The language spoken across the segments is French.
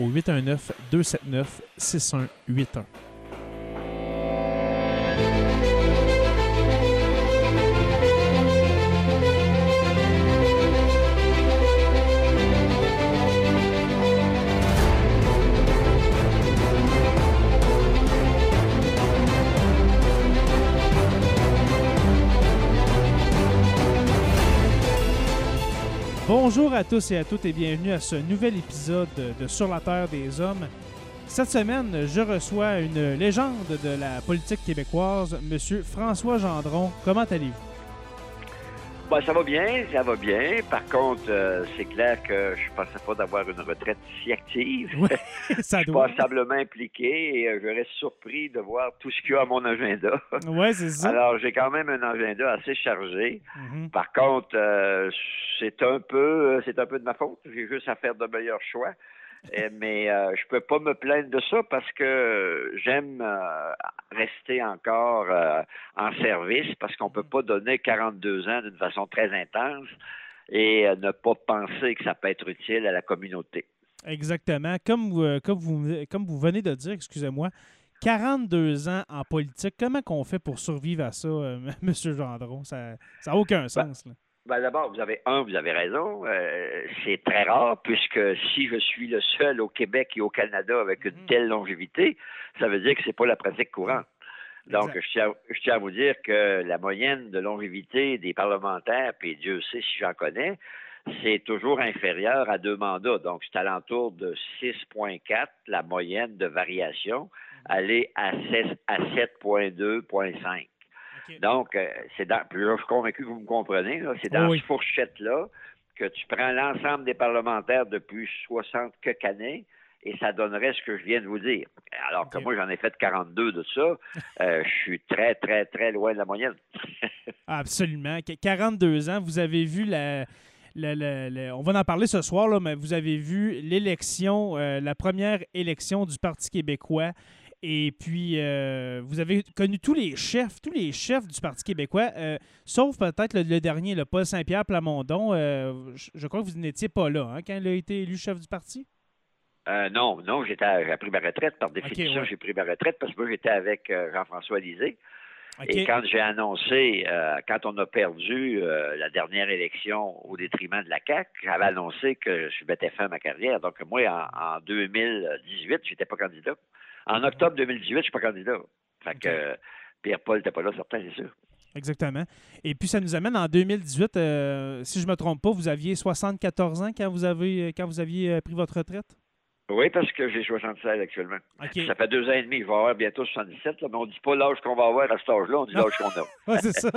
au 819 Bonjour à tous et à toutes et bienvenue à ce nouvel épisode de Sur la Terre des Hommes. Cette semaine, je reçois une légende de la politique québécoise, M. François Gendron. Comment allez-vous? Ben, ça va bien, ça va bien. Par contre, euh, c'est clair que je ne pensais pas d'avoir une retraite si active. Oui, ça je suis passablement impliqué et euh, je reste surpris de voir tout ce qu'il y a à mon agenda. Oui, c'est ça. Alors, j'ai quand même un agenda assez chargé. Mhm. Par contre, euh, c'est un peu c'est un peu de ma faute. J'ai juste à faire de meilleurs choix. Mais euh, je peux pas me plaindre de ça parce que j'aime euh, rester encore euh, en service parce qu'on peut pas donner 42 ans d'une façon très intense et euh, ne pas penser que ça peut être utile à la communauté. Exactement. Comme vous, euh, comme, vous, comme vous venez de dire, excusez-moi, 42 ans en politique, comment qu'on fait pour survivre à ça, euh, M. Gendron? Ça n'a aucun sens. là. Ben d'abord, vous avez un, vous avez raison. euh, c'est très rare puisque si je suis le seul au Québec et au Canada avec une Mhm. telle longévité, ça veut dire que c'est pas la pratique courante. Donc, Exact. je tiens, je tiens à vous dire que la moyenne de longévité des parlementaires, puis Dieu sait si j'en connais, c'est toujours inférieur à deux mandats. Donc, c'est alentour de 6,4, la moyenne de variation, aller à, 16 à 7,2,5. Donc, euh, c'est dans, puis là, je suis convaincu que vous me comprenez, là, c'est dans Oui. cette fourchette-là que tu prends l'ensemble des parlementaires depuis 60 quelques années et ça donnerait ce que je viens de vous dire. Alors que moi, j'en ai fait 42 de ça. Euh, je suis très, très, très loin de la moyenne. Absolument. Qu- 42 ans, vous avez vu la. la- on va en parler ce soir, là, mais vous avez vu l'élection, euh, la première élection du Parti québécois. Et puis, euh, vous avez connu tous les chefs, tous les chefs du Parti québécois, euh, sauf peut-être le, le dernier, le Paul Saint-Pierre Plamondon. Euh, je, je crois que vous n'étiez pas là hein, quand il a été élu chef du parti? Non, non, j'ai pris ma retraite. Par définition, ouais. j'ai pris ma retraite parce que moi, j'étais avec Jean-François Lisée. Et quand j'ai annoncé, quand on a perdu la dernière élection au détriment de la CAQ, j'avais annoncé que je mettais fin à ma carrière. Donc, moi, en, en 2018, j'étais pas candidat. En octobre 2018, je suis pas candidat. Fait que euh, Pierre-Paul n'était pas là, certain, c'est sûr. Exactement. Et puis, ça nous amène en 2018. euh, si je ne me trompe pas, vous aviez 74 ans quand vous, avez, quand vous aviez euh, pris votre retraite? Oui, parce que j'ai 76 actuellement. Ça fait deux ans et demi, je vais avoir bientôt 77, là, mais on dit pas l'âge qu'on va avoir à cet âge-là, on dit l'âge qu'on a. Ouais, c'est ça.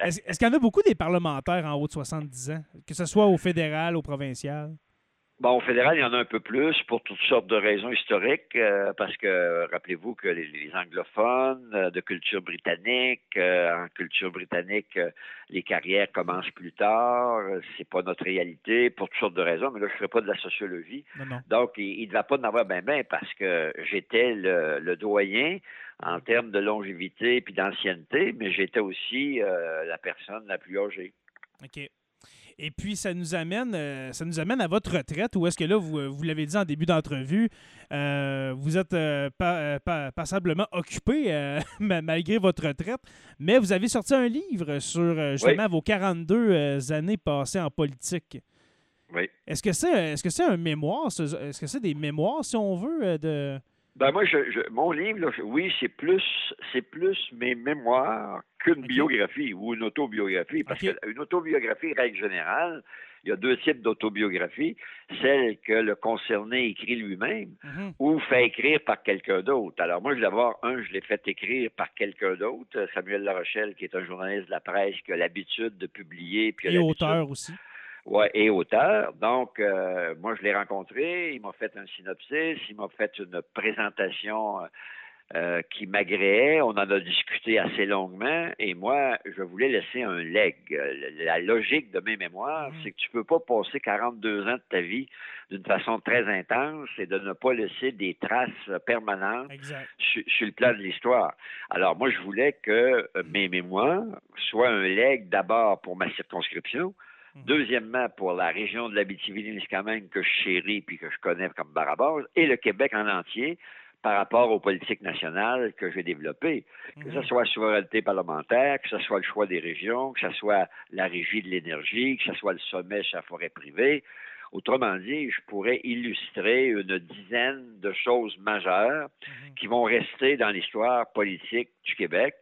Est-ce est-ce qu'il y en a beaucoup des parlementaires en haut de 70 ans, que ce soit au fédéral, au provincial? Bon, au fédéral, il y en a un peu plus pour toutes sortes de raisons historiques, euh, parce que rappelez-vous que les, anglophones euh, de culture britannique, euh, en culture britannique, les carrières commencent plus tard, c'est pas notre réalité pour toutes sortes de raisons, mais là, je ne ferai pas de la sociologie. Donc, il ne va pas en avoir bien, bien, parce que j'étais le, le, doyen en termes de longévité puis d'ancienneté, mais j'étais aussi la personne la plus âgée. OK. Et puis, ça nous amène, euh, ça nous amène à votre retraite, où est-ce que là, vous, vous l'avez dit en début d'entrevue, euh, vous êtes euh, passablement occupé malgré votre retraite, mais vous avez sorti un livre sur justement vos 42 années passées en politique. Oui. Est-ce que c'est est-ce que c'est un mémoire? Est-ce que c'est des mémoires, si on veut, de. Ben moi, je, mon livre, oui, c'est plus, c'est plus mes mémoires qu'une biographie ou une autobiographie. Parce qu'une autobiographie, règle générale, il y a deux types d'autobiographie. Celle que le concerné écrit lui-même mhm. ou fait écrire par quelqu'un d'autre. Alors moi, je avoir un, je l'ai fait écrire par quelqu'un d'autre, Samuel Larochelle, qui est un journaliste de la presse qui a l'habitude de publier. Puis Et auteur aussi. Ouais, et auteur. Donc, euh, moi, je l'ai rencontré. Il m'a fait un synopsis. Il m'a fait une présentation euh, qui m'agréait. On en a discuté assez longuement. Et moi, je voulais laisser un leg. La logique de mes mémoires, mmh. c'est que tu peux pas passer 42 ans de ta vie d'une façon très intense et de ne pas laisser des traces permanentes sur, sur, le plan de l'histoire. Alors, moi, je voulais que mes mémoires soient un leg d'abord pour ma circonscription. Deuxièmement, pour la région de l'Abitibi-Témiscamingue que je chéris puis que je connais comme Barabase, et le Québec en entier par rapport aux politiques nationales que j'ai développées, que ce mhm. soit la souveraineté parlementaire, que ce soit le choix des régions, que ce soit la régie de l'énergie, que ce soit le sommet sur la forêt privée. Autrement dit, je pourrais illustrer une dizaine de choses majeures mhm. qui vont rester dans l'histoire politique du Québec.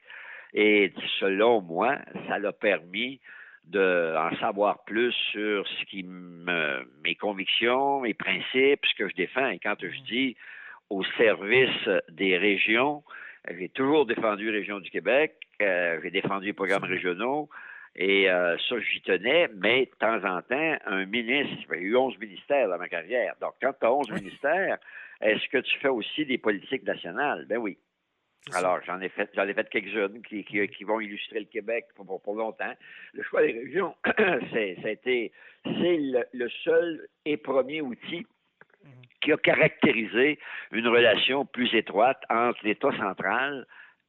Et selon moi, ça l'a permis d'en savoir plus sur ce qui me, mes convictions, mes principes, ce que je défends. Et quand je mm. dis au service des régions, j'ai toujours défendu les régions du Québec, euh, j'ai défendu les programmes régionaux, et euh, ça, j'y tenais, mais de temps en temps, un ministre, j'ai eu 11 ministères dans ma carrière. Donc, quand tu as 11 ministères, est-ce que tu fais aussi des politiques nationales? Ben oui. Alors, j'en ai fait, j'en ai fait quelques-unes qui, qui, vont illustrer le Québec pour, pour, longtemps. Le choix des régions, c'est, c'est le, seul et premier outil mhm. qui a caractérisé une relation plus étroite entre l'État central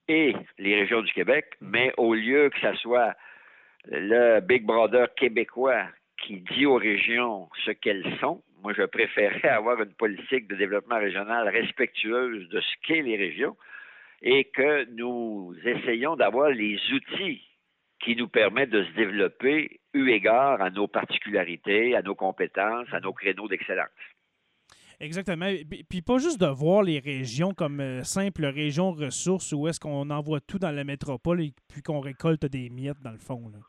et les régions du Québec, mhm. mais au lieu que ce soit le Big Brother québécois qui dit aux régions ce qu'elles sont, moi je préférais avoir une politique de développement régional respectueuse de ce qu'est les régions et que nous essayons d'avoir les outils qui nous permettent de se développer eu égard à nos particularités, à nos compétences, à nos créneaux d'excellence. Exactement. Puis pas juste de voir les régions comme euh, simples régions ressources où est-ce qu'on envoie tout dans la métropole et puis qu'on récolte des miettes dans le fond. Là.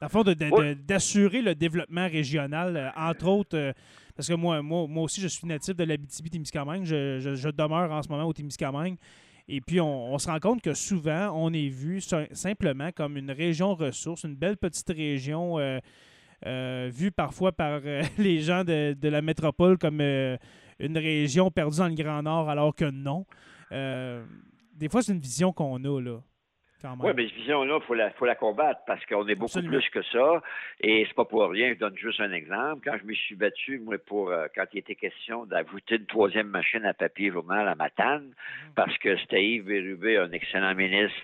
Dans le fond, d'assurer le développement régional, euh, entre autres, euh, parce que moi, moi, moi aussi, je suis natif de l'Abitibi-Témiscamingue. Je, je, je, demeure en ce moment au Témiscamingue. Et puis, on, se rend compte que souvent, on est vu simplement comme une région ressource, une belle petite région euh, euh, vue parfois par euh, les gens de, la métropole comme une région perdue dans le Grand Nord, alors que non. des fois, c'est une vision qu'on a, là. Oui, mais cette vision-là, il faut la, faut la combattre parce qu'on est beaucoup plus que ça. Et c'est pas pour rien. Je donne juste un exemple. Quand je me suis battu, moi, pour euh, quand il était question d'ajouter une troisième machine à papier journal à Matane, mhm. parce que c'était Yves Bérubé, un excellent ministre,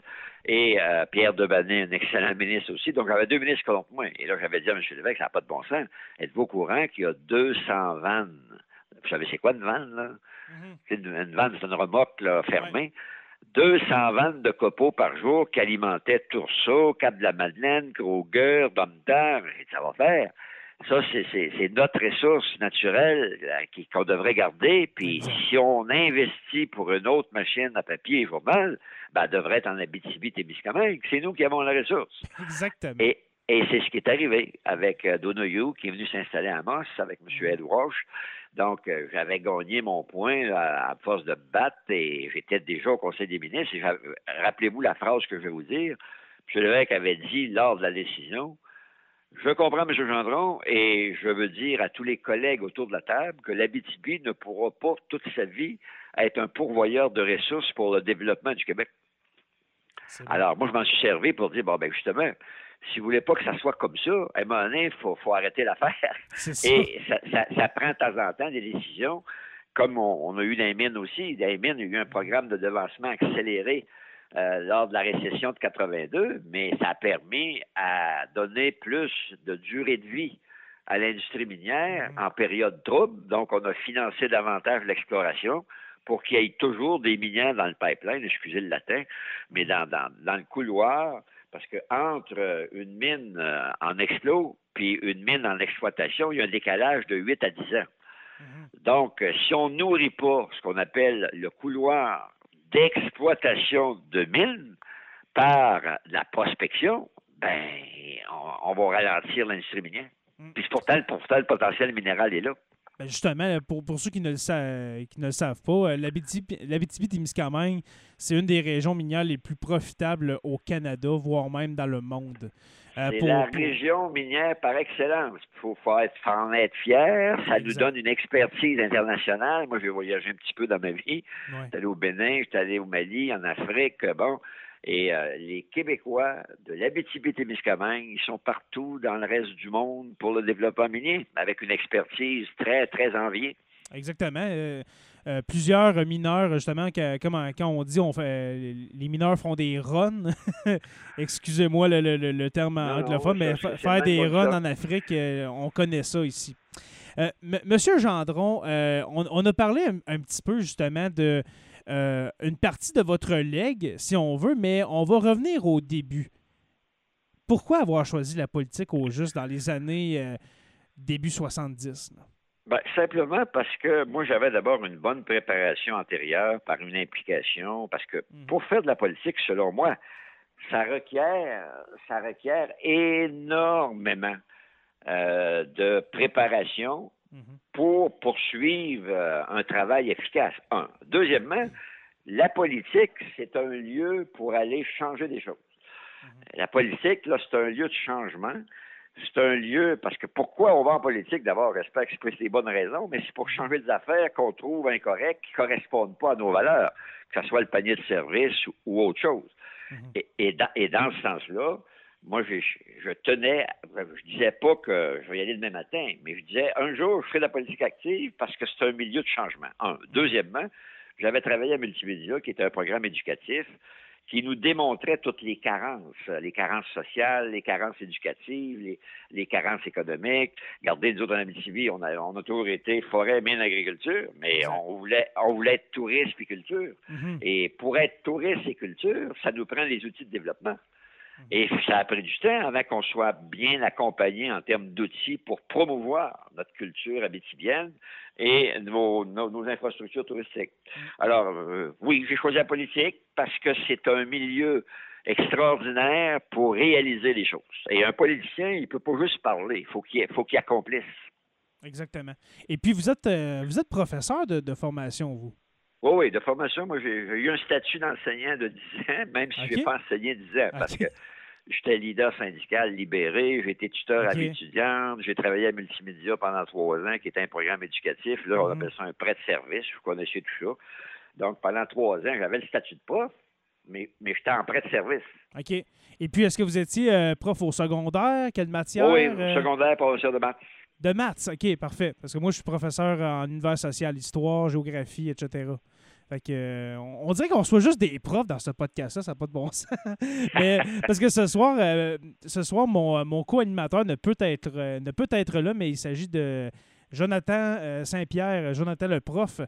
et euh, Pierre Debanet, un excellent ministre aussi. Donc, j'avais deux ministres contre moi. Et là, j'avais dit à M. Lévesque, ça n'a pas de bon sens. Êtes-vous au courant qu'il y a 200 vannes? Vous savez, c'est quoi une vanne, là? Mhm. une, vanne, c'est une remorque là, fermée. 200 vannes de copeaux par jour qui alimentaient Tourceau, Cap-de-la-Madeleine, Kroger, Domtar. Ça va faire. Ça, c'est notre ressource naturelle euh, qu'on devrait garder. Puis si on investit pour une autre machine à papier et journal, ben, elle devrait être en Abitibi-Témiscamingue. C'est nous qui avons la ressource. Exactement. Et, c'est ce qui est arrivé avec euh, Donoghue, qui est venu s'installer à Moss avec M. Mm. Ed Walsh. Donc, euh, j'avais gagné mon point à, force de battre et j'étais déjà au Conseil des ministres. Rappelez-vous la phrase que je vais vous dire. M. Lévesque avait dit lors de la décision Je comprends, M. Gendron, et je veux dire à tous les collègues autour de la table que l'Abitibi ne pourra pas toute sa vie être un pourvoyeur de ressources pour le développement du Québec. Alors, moi, je m'en suis servi pour dire, bon, ben justement, si vous voulez pas que ça soit comme ça, à un moment donné, il faut, arrêter l'affaire. Et ça, prend de temps en temps des décisions, comme on, a eu dans les mines aussi. Dans les mines, il y a eu un programme de devancement accéléré euh, lors de la récession de 82, mais ça a permis à donner plus de durée de vie à l'industrie minière mm-hmm. en période trouble. Donc, on a financé davantage l'exploration pour qu'il y ait toujours des minières dans le pipeline, excusez le latin, mais dans, dans, le couloir, parce que entre une mine euh, en explo puis une mine en exploitation, il y a un décalage de 8 à 10 ans. Mm-hmm. Donc, si on nourrit pas ce qu'on appelle le couloir d'exploitation de mines par la prospection, ben, on, va ralentir l'industrie minière. Mm. Puis pourtant, pourtant, le potentiel minéral est là. Ben justement, pour, pour, ceux qui ne le, savent, qui ne le savent pas, euh, l'Abitibi-Témiscamingue, c'est une des régions minières les plus profitables au Canada, voire même dans le monde. Euh, c'est la région minière par excellence. Il faut, être, en être fier. Ça nous donne une expertise internationale. Moi, j'ai voyagé un petit peu dans ma vie. J'étais allé au Bénin, j'étais allé au Mali, en Afrique. Bon, et euh, les Québécois de l'Abitibi-Témiscamingue, ils sont partout dans le reste du monde pour le développement minier, avec une expertise très, très enviée. Exactement. Euh, euh, plusieurs mineurs, justement, comme quand on dit, on fait, les mineurs font des runs. Excusez-moi le, terme anglophone, mais faire des runs en Afrique, on connaît ça ici. Monsieur Gendron, on, a parlé un, petit peu justement de euh, une partie de votre legs, si on veut, mais on va revenir au début. Pourquoi avoir choisi la politique au juste dans les années euh, début 70? Ben, simplement parce que moi, j'avais d'abord une bonne préparation antérieure par une implication, parce que mhm. pour faire de la politique, selon moi, ça requiert, ça requiert énormément euh, de préparation, Mhm. pour poursuivre euh, un travail efficace. Un. Deuxièmement, la politique, c'est un lieu pour aller changer des choses. Mhm. La politique, là, c'est un lieu de changement. C'est un lieu, parce que pourquoi on va en politique? D'abord, respect, c'est les bonnes raisons, mais c'est pour mhm. changer des affaires qu'on trouve incorrectes, qui ne correspondent pas à nos valeurs, que ce soit le panier de service ou, autre chose. et, dans, ce sens-là, moi, je, je, tenais, je disais pas que je vais y aller demain matin, mais je disais un jour, je ferai de la politique active parce que c'est un milieu de changement. Un. Deuxièmement, j'avais travaillé à Multimédia, qui était un programme éducatif qui nous démontrait toutes les carences, les carences sociales, les carences éducatives, les, carences économiques. Regardez, nous autres, en Abitibi, on a, on a toujours été forêt, mine, agriculture, mais on voulait, on voulait être touriste et culture. Mm-hmm. Et pour être touriste et culture, ça nous prend les outils de développement. Et ça a pris du temps avant qu'on soit bien accompagné en termes d'outils pour promouvoir notre culture habitibienne et nos, infrastructures touristiques. Alors, euh, oui, j'ai choisi la politique parce que c'est un milieu extraordinaire pour réaliser les choses. Et un politicien, il ne peut pas juste parler, il faut qu'il faut qu'il accomplisse. Exactement. Et puis, vous êtes, euh, vous êtes professeur de, formation, vous? Oui, oui, de formation. Moi, j'ai eu un statut d'enseignant de 10 ans, même si je n'ai pas enseigné 10 ans, parce que J'étais leader syndical libéré, j'ai été tuteur à l'étudiante, j'ai travaillé à Multimédia pendant trois ans, qui était un programme éducatif. Là, on mhm. appelle ça un prêt de service, vous connaissez tout ça. Donc, pendant trois ans, j'avais le statut de prof, mais, mais j'étais en prêt de service. OK. Et puis, est-ce que vous étiez euh, prof au secondaire? Quelle matière? Oui, au euh? secondaire, professeur de maths. De maths, OK, parfait. Parce que moi, je suis professeur en univers social, histoire, géographie, etc. Fait que, euh, on dirait qu'on soit juste des profs dans ce podcast-là, ça n'a pas de bon sens. Mais parce que ce soir, euh, ce soir mon, mon co-animateur ne, peut être, euh, ne peut être là, mais il s'agit de Jonathan Saint-Pierre, Jonathan le prof,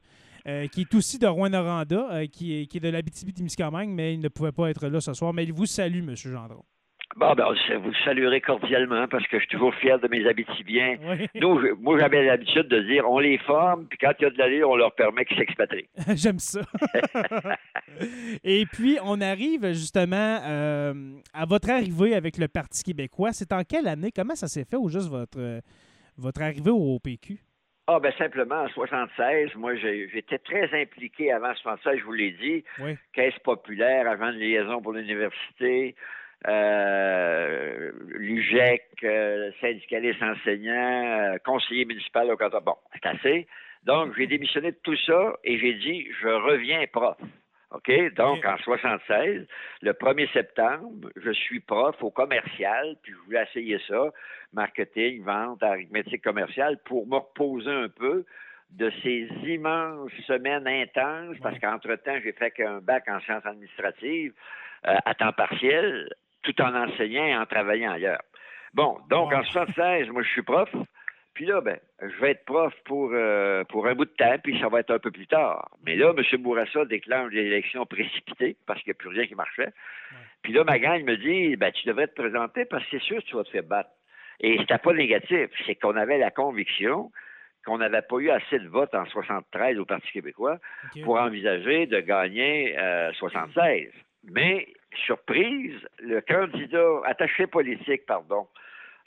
qui est aussi de Rouen-Noranda, qui, est, qui est de l'Abitibi-Témiscamingue, mais il ne pouvait pas être là ce soir. Mais il vous salue, M. Gendron. Bon, ben, vous saluerez cordialement parce que je suis toujours fier de mes Abitibiens. Nous, moi, j'avais l'habitude de dire on les forme, puis quand il y a de l'allure, on leur permet qu'ils s'expatrient. J'aime ça. Et puis, on arrive justement euh, à votre arrivée avec le Parti québécois. C'est en quelle année? Comment ça s'est fait ou juste votre, votre arrivée au PQ? Ah, ben simplement, en 76, moi, j'étais très impliqué avant 76, je vous l'ai dit. Caisse populaire, agent de liaison pour l'université. Euh, l'UGEC, euh, syndicaliste enseignant, conseiller municipal au canton. Bon, c'est assez. Donc, j'ai démissionné de tout ça et j'ai dit, je reviens prof. OK? Donc, en 76, le 1er septembre, je suis prof au commercial, puis je voulais essayer ça, marketing, vente, arithmétique commerciale, pour me reposer un peu de ces immenses semaines intenses, parce qu'entre-temps, j'ai fait qu'un bac en sciences administratives euh, à temps partiel, tout en enseignant et en travaillant ailleurs. Bon, donc en 76, moi, je suis prof. Puis là, ben, je vais être prof pour, euh, pour un bout de temps, puis ça va être un peu plus tard. Mais là, M. Bourassa déclenche l'élection précipitée parce qu'il n'y a plus rien qui marchait. Puis là, ma gang me dit ben, tu devrais te présenter parce que c'est sûr que tu vas te faire battre. Et c'était pas négatif, c'est qu'on avait la conviction qu'on n'avait pas eu assez de votes en 73 au Parti québécois pour envisager de gagner 76. Euh, Mais, surprise, le candidat attaché politique, pardon,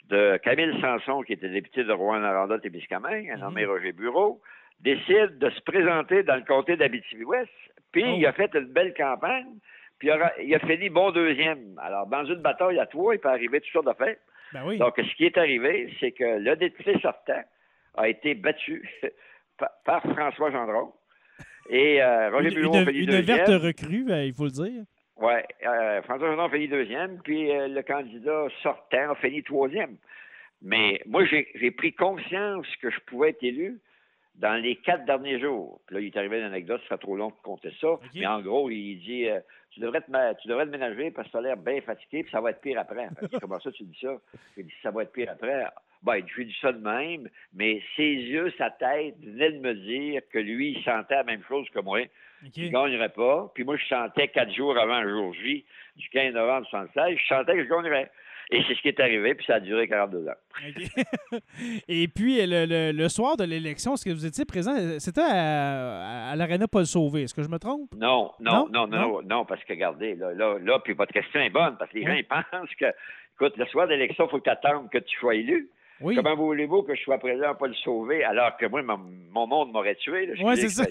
de Camille Sanson, qui était député de Rouen-Noranda-Témiscamingue, un nommé mhm. Roger Bureau, décide de se présenter dans le comté d'Abitibi-Ouest. Puis, oh. il a fait une belle campagne. Puis, il a, fini bon deuxième. Alors, dans une bataille à trois, il peut arriver toutes sortes d'affaires. Ben Donc, ce qui est arrivé, c'est que le député sortant a été battu par, François Gendron. Et euh, Roger Bureau a fait Une verte recrue, ben, il faut le dire. Oui, euh, François Gendron a fini deuxième, puis euh, le candidat sortant a fini troisième. Mais moi, j'ai pris conscience que je pouvais être élu dans les quatre derniers jours. Puis là, il est arrivé une anecdote, ce serait trop long de compter ça. Mais en gros, il dit tu, devrais te, tu devrais te ménager parce que tu as l'air bien fatigué, puis ça va être pire après. Comment ça, tu dis ça? Il dit ça va être pire après. Ben, je lui dis ça de même, mais ses yeux, sa tête venaient de me dire que lui, il sentait la même chose que moi. Il ne gagnerait pas. Puis moi, je sentais quatre jours avant le jour J, du 15 novembre 1976, je sentais que je gagnerais. Et c'est ce qui est arrivé, puis ça a duré 42 ans. Et puis, le, soir de l'élection, est-ce que vous étiez présent? C'était à, à l'Arena Paul Sauvé. Est-ce que je me trompe? Non, non, non, non, non, parce que regardez, là, là, là, puis votre question est bonne, parce que les gens, ils pensent que, écoute, le soir d'élection, il faut que tu attendes que tu sois élu. Comment voulez-vous que je sois présent pour le sauver alors que moi, mon, monde m'aurait tué? Oui, c'est ça.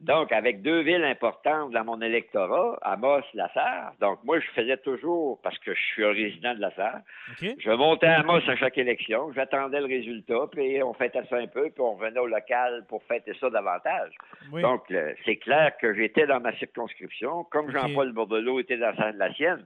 Donc, avec deux villes importantes dans mon électorat, Amos, Lasserre. Donc, moi, je faisais toujours, parce que je suis un résident de Lasserre, je montais à Amos à chaque élection, j'attendais le résultat, puis on fêtait ça un peu, puis on revenait au local pour fêter ça davantage. Donc, c'est clair que j'étais dans ma circonscription, comme Jean-Paul Bordelot était dans la sienne.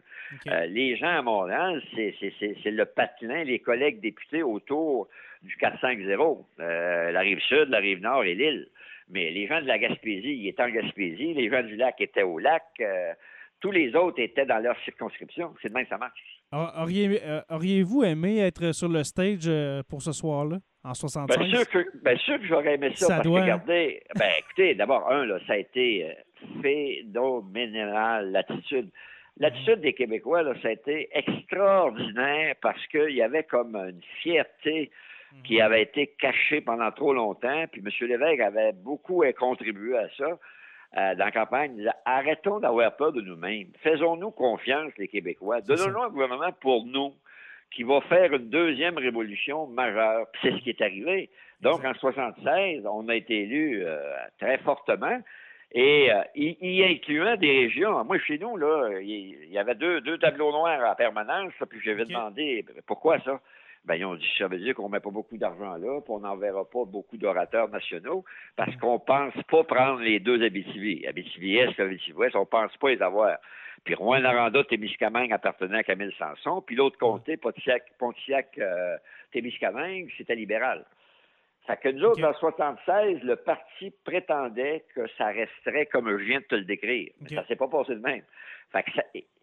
Euh, les gens à Montréal, c'est le patelin, les collègues députés autour du 450, euh, la rive sud, la rive nord et l'île. Mais les gens de la Gaspésie, ils étaient en Gaspésie, les gens du lac étaient au lac, euh, tous les autres étaient dans leur circonscription. C'est de même que ça marche. Euh, auriez-vous aimé être sur le stage euh, pour ce soir-là, en 65? Bien sûr que, bien sûr que j'aurais aimé ça, parce que, regardez, ben, écoutez, d'abord, un, là, ça a été phénoménal, l'attitude. L'attitude des Québécois, là, ça a été extraordinaire parce qu'il y avait comme une fierté qui avait été caché pendant trop longtemps. Puis M. Lévesque avait beaucoup contribué à ça euh, dans la campagne. Il disait arrêtons d'avoir peur de nous-mêmes. Faisons-nous confiance, les Québécois. Donnons-nous un gouvernement pour nous qui va faire une deuxième révolution majeure. c'est ce qui est arrivé. Donc, en 76, on a été élus euh, très fortement. Et euh, y, incluant des régions. Moi, chez nous, là, il y, avait deux, deux tableaux noirs en permanence. Puis j'avais demandé pourquoi ça? Ben, ils ont dit, ça veut dire qu'on met pas beaucoup d'argent là, puis on n'enverra pas beaucoup d'orateurs nationaux, parce qu'on pense pas prendre les deux Abitibi. Abitibi-Est, Abitibi-Ouest, on pense pas les avoir. Puis Rouen-Noranda, Témiscamingue appartenait à Camille Sanson, puis l'autre comté, Pontiac, Pontiac euh, Témiscamingue, c'était libéral. Fait que nous autres, en 76, le parti prétendait que ça resterait comme je viens de te le décrire. Mais ça s'est pas passé de même. Fait que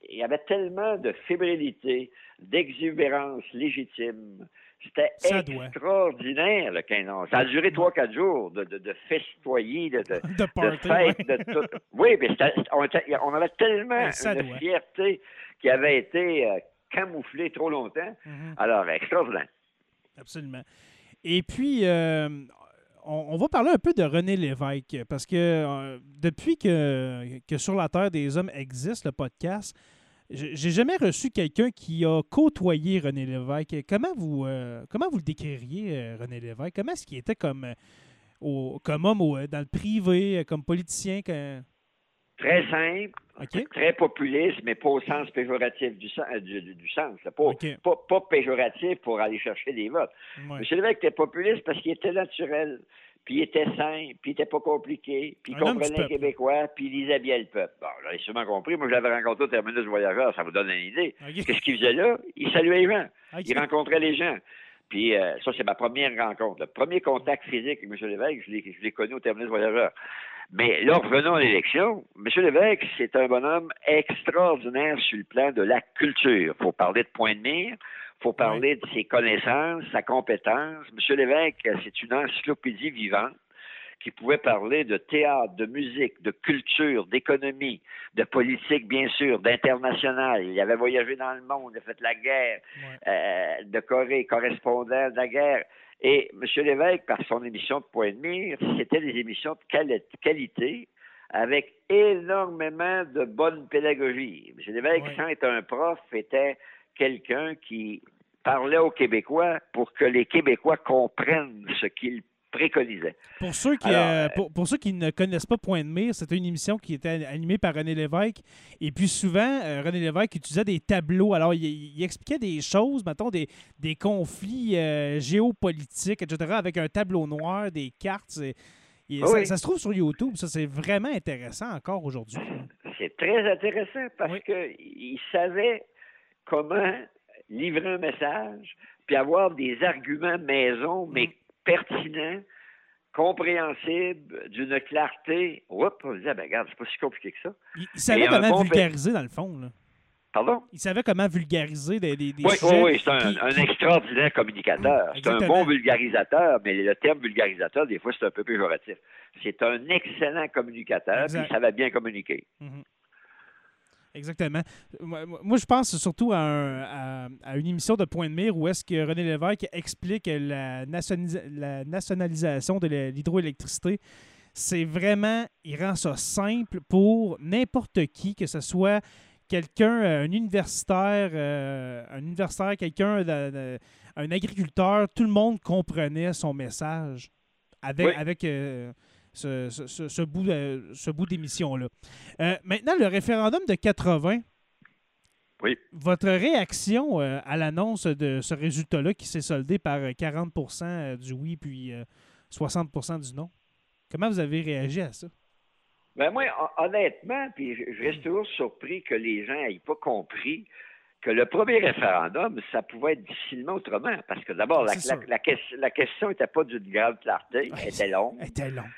il y avait tellement de fébrilité, d'exubérance légitime. C'était extraordinaire, le 15 Ça a duré trois, quatre jours de, de, de festoyer, de, de, fête, de tout. Oui, mais on, avait tellement de fierté qui avait été euh, camouflée trop longtemps. Mm-hmm. Alors, extraordinaire. Absolument. Et puis, euh, on, va parler un peu de René Lévesque, parce que euh, depuis que, Sur la Terre des Hommes existe, le podcast, j'ai jamais reçu quelqu'un qui a côtoyé René Lévesque. Comment vous, euh, vous le décririez, euh, René Lévesque? Comment est-ce qu'il était comme, au, comme homme dans le privé, comme politicien? Très simple, très populiste, mais pas au sens péjoratif du, sens. Du, sens pas, pas, péjoratif pour aller chercher des votes. Ouais. M. Lévesque était populiste parce qu'il était naturel, puis il était simple, puis il n'était pas compliqué, puis il comprenait les Québécois, puis il lisait bien le peuple. Bon, j'avais sûrement compris. Moi, je l'avais rencontré au terminus voyageur, ça vous donne une idée. Qu'est-ce qu'il faisait là? Il saluait les gens. Il rencontrait les gens. Puis euh, ça, c'est ma première rencontre. Le premier contact physique avec M. Lévesque, je l'ai connu au terminus voyageur. Mais là, revenons à l'élection. M. Lévesque, c'est un bonhomme extraordinaire sur le plan de la culture. Il faut parler de point de mire, il faut parler de ses connaissances, sa compétence. M. Lévesque, c'est une encyclopédie vivante qui pouvait parler de théâtre, de musique, de culture, d'économie, de politique, bien sûr, d'international. Il avait voyagé dans le monde, il a fait la guerre euh, de Corée, correspondant de la guerre. Et M. Lévesque, par son émission de Point de mire, c'était des émissions de qualité avec énormément de bonne pédagogie. M. Lévesque, sans être un prof, était quelqu'un qui parlait aux Québécois pour que les Québécois comprennent ce qu'il préconisait. Pour ceux, qui, euh, pour, ceux qui ne connaissent pas Point de mire, c'était une émission qui était animée par René Lévesque. Et puis souvent, euh, René Lévesque utilisait des tableaux. Alors, il, expliquait des choses, mettons, des, des conflits euh, géopolitiques, etc., avec un tableau noir, des cartes. ça, se trouve sur YouTube. Ça, c'est vraiment intéressant encore aujourd'hui. C'est très intéressant parce qu'il savait comment livrer un message, puis avoir des arguments maison, mais mm pertinent, compréhensible, d'une clarté. Oups, on disait, ben regarde, c'est pas si compliqué que ça. Il, savait comment vulgariser, dans le fond. Là. Pardon? Il savait comment vulgariser des, des, oui, Oui, oui, c'est un, extraordinaire communicateur. C'est un bon vulgarisateur, mais le terme vulgarisateur, des fois, c'est un peu péjoratif. C'est un excellent communicateur, puis il savait bien communiquer. Mm-hmm. Exactement. Moi, je pense surtout à, une émission de Point de mire où est-ce que René Lévesque explique la, la nationalisation de l'hydroélectricité. C'est vraiment, il rend ça simple pour n'importe qui, que ce soit quelqu'un, euh, un universitaire, euh, un universitaire, quelqu'un, un agriculteur, tout le monde comprenait son message avec, avec euh, ce, bout, ce bout d'émission-là. Euh, maintenant, le référendum de 80. Oui. Votre réaction euh, à l'annonce de ce résultat-là qui s'est soldé par 40% euh, du oui puis 60% du non, comment vous avez réagi à ça? Ben moi, honnêtement, puis je reste toujours surpris que les gens n'aient pas compris que le premier référendum, ça pouvait être difficilement autrement. Parce que d'abord, la, la, question n'était pas d'une grande clarté, elle était longue. Elle était longue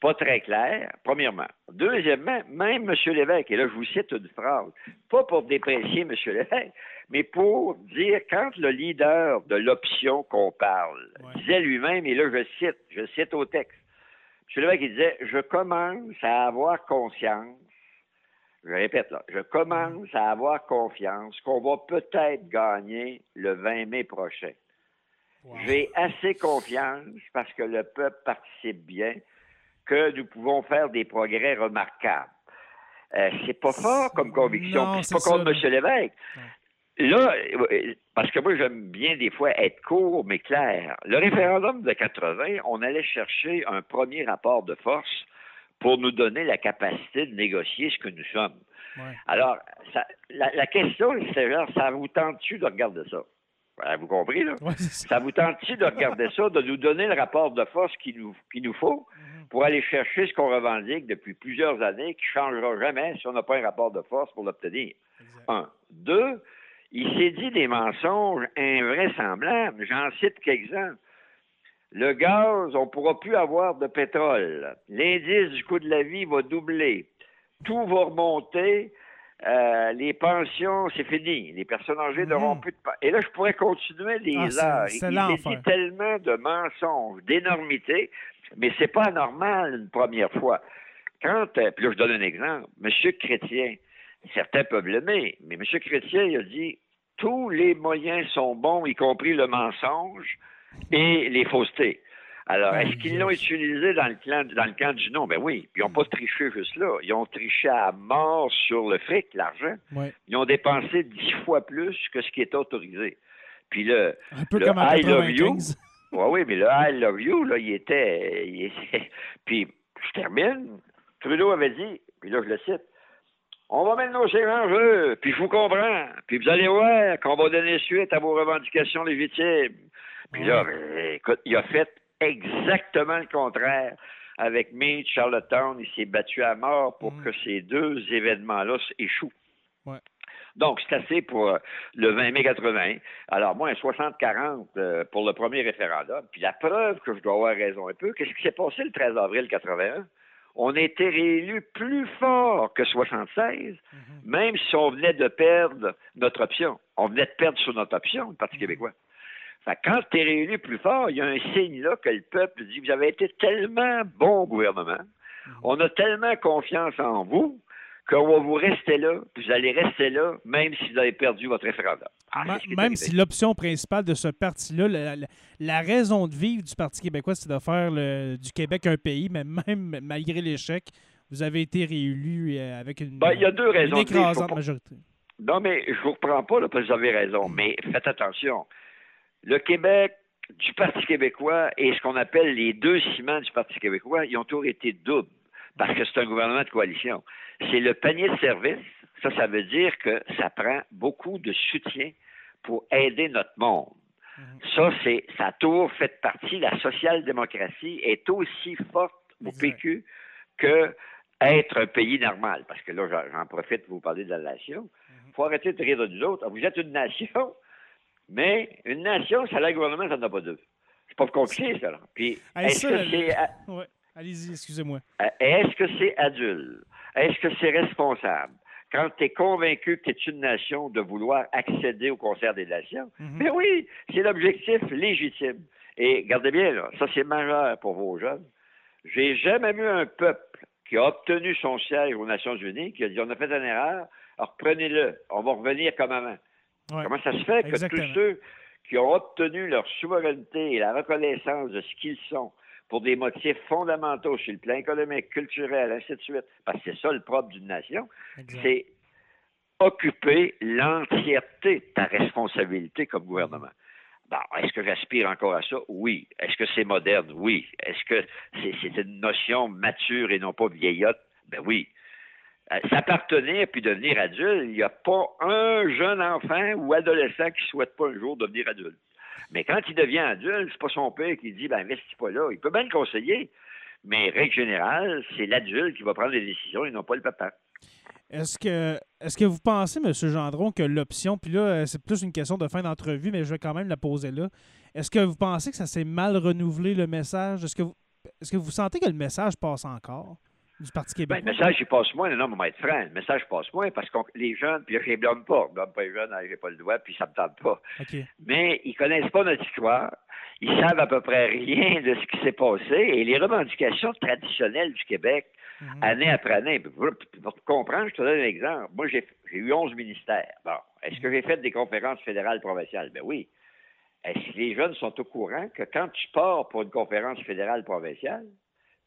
pas très clair, premièrement. Deuxièmement, même M. Lévesque, et là je vous cite une phrase, pas pour déprécier M. Lévesque, mais pour dire quand le leader de l'option qu'on parle disait lui-même, et là je cite, je cite au texte, M. Lévesque il disait Je commence à avoir conscience, je répète là, je commence à avoir confiance qu'on va peut-être gagner le 20 mai prochain. J'ai assez confiance parce que le peuple participe bien que nous pouvons faire des progrès remarquables. Euh, c'est pas fort comme conviction. C'est pas contre M. Lévesque. Là, euh, parce que moi, j'aime bien des fois être court, mais clair. Le référendum de 80, on allait chercher un premier rapport de force pour nous donner la capacité de négocier ce que nous sommes. Alors, la, question, c'est genre, ça vous tente-tu de regarder ça? Vous comprenez, là? ça vous tente-tu de regarder ça, de nous donner le rapport de force qu'il nous, nous faut? Mhm pour aller chercher ce qu'on revendique depuis plusieurs années, qui ne changera jamais si on n'a pas un rapport de force pour l'obtenir. Un. Deux, il s'est dit des mensonges invraisemblables. J'en cite quelques exemples. Le gaz, on ne pourra plus avoir de pétrole. L'indice du coût de la vie va doubler. Tout va remonter. Euh, les pensions, c'est fini. Les personnes âgées n'auront mmh. plus de Et là, je pourrais continuer des ah, heures. Il dit tellement de mensonges, d'énormités. Mais c'est pas normal une première fois. Quand, euh, puis là, je donne un exemple. M. Chrétien, certains peuvent l'aimer, mais M. Chrétien, il a dit tous les moyens sont bons, y compris le mensonge et les faussetés. Alors, est-ce qu'ils l'ont utilisé dans le, clan, dans le camp du non? Ben oui. Puis ils n'ont pas triché juste là. Ils ont triché à mort sur le fric, l'argent. Ils ont dépensé dix fois plus que ce qui est autorisé. Puis le, Un peu comme I love you, oui, oui, mais le I love you, là, il était, Puis, je termine. Trudeau avait dit Puis là, je le cite. On va mettre nos jeu, puis je vous comprends. Puis vous allez voir qu'on va donner suite à vos revendications légitimes. Puis là, ben, écoute, il a fait exactement le contraire. Avec Meade, Charlottetown, il s'est battu à mort pour mm. que ces deux événements-là échouent. Donc, c'est assez pour euh, le 20 mai 80. Alors, moi, un 60-40 euh, pour le premier référendum. Puis la preuve que je dois avoir raison un peu, qu'est-ce qui s'est passé le 13 avril 81? On a été réélu plus fort que 76, mm-hmm. même si on venait de perdre notre option. On venait de perdre sur notre option, le Parti mm-hmm. québécois. Fait quand tu es réélu plus fort, il y a un signe là que le peuple dit Vous avez été tellement bon gouvernement, mm-hmm. on a tellement confiance en vous qu'on va vous rester là, vous allez rester là, même si vous avez perdu votre référendum. Ah, même si l'option principale de ce parti-là, la, raison de vivre du Parti québécois, c'est de faire du Québec un pays, mais même malgré l'échec, vous avez été réélu euh, avec une, ben, il y a deux raisons écrasante majorité. Non, mais je ne vous reprends pas, là, parce que vous avez raison, mais faites attention. Le Québec, du Parti québécois et ce qu'on appelle les deux ciments du Parti québécois, ils ont toujours été doubles parce que c'est un gouvernement de coalition. C'est le panier de services. Ça, ça veut dire que ça prend beaucoup de soutien pour aider notre monde. Mhm. Ça, c'est, ça a toujours fait partie. La social-démocratie est aussi forte au PQ que être un pays normal. Parce que là, j'en profite pour vous parler de la nation. Il mhm. faut arrêter de rire de nous autres. Vous êtes une nation, mais une nation, ça a le gouvernement, ça n'en a pas deux. C'est pas compliqué, ça. Puis, est-ce que c'est. Allez-y, excusez-moi. Euh, est-ce que c'est adulte? Est-ce que c'est responsable? Quand tu es convaincu que tu es une nation de vouloir accéder au concert des nations, mais mhm. ben oui, c'est l'objectif légitime. Et gardez bien, là, ça c'est majeur pour vos jeunes. J'ai jamais vu un peuple qui a obtenu son siège aux Nations Unies, qui a dit on a fait une erreur, alors prenez-le, on va revenir comme avant. Comment ça se fait que tous ceux qui ont obtenu leur souveraineté et la reconnaissance de ce qu'ils sont, pour des motifs fondamentaux sur le plan économique, culturel, ainsi de suite, parce que c'est ça le propre d'une nation, c'est occuper l'entièreté de ta responsabilité comme gouvernement. Bon, est-ce que j'aspire encore à ça? Oui. Est-ce que c'est moderne? Oui. Est-ce que c'est une notion mature et non pas vieillotte? Ben oui. Euh, s'appartenir puis devenir adulte, il n'y a pas un jeune enfant ou adolescent qui ne souhaite pas un jour devenir adulte. Mais quand il devient adulte, c'est pas son père qui dit ben investis pas là. Il peut bien le conseiller, mais règle générale, c'est l'adulte qui va prendre les décisions et non pas le papa. Est-ce que est-ce que vous pensez, M. Gendron, que l'option, puis là, c'est plus une question de fin d'entrevue, mais je vais quand même la poser là. Est-ce que vous pensez que ça s'est mal renouvelé le message? Est-ce que est-ce que vous sentez que le message passe encore? Du Parti ben, québécois? le message, il passe moins. Non, mais être franc, le message passe moins parce que les jeunes, puis là, je les blâme pas. Je blâme pas les jeunes, j'ai pas le droit, puis ça me tente pas. Mais ils connaissent pas notre histoire. Ils savent à peu près rien de ce qui s'est passé. Et les revendications traditionnelles du Québec, mhm. année après année, pour, comprendre, je te donne un exemple. Moi, j'ai eu 11 ministères. Bon, est-ce que j'ai fait des conférences fédérales provinciales? Ben oui. Est-ce que les jeunes sont au courant que quand tu pars pour une conférence fédérale provinciale,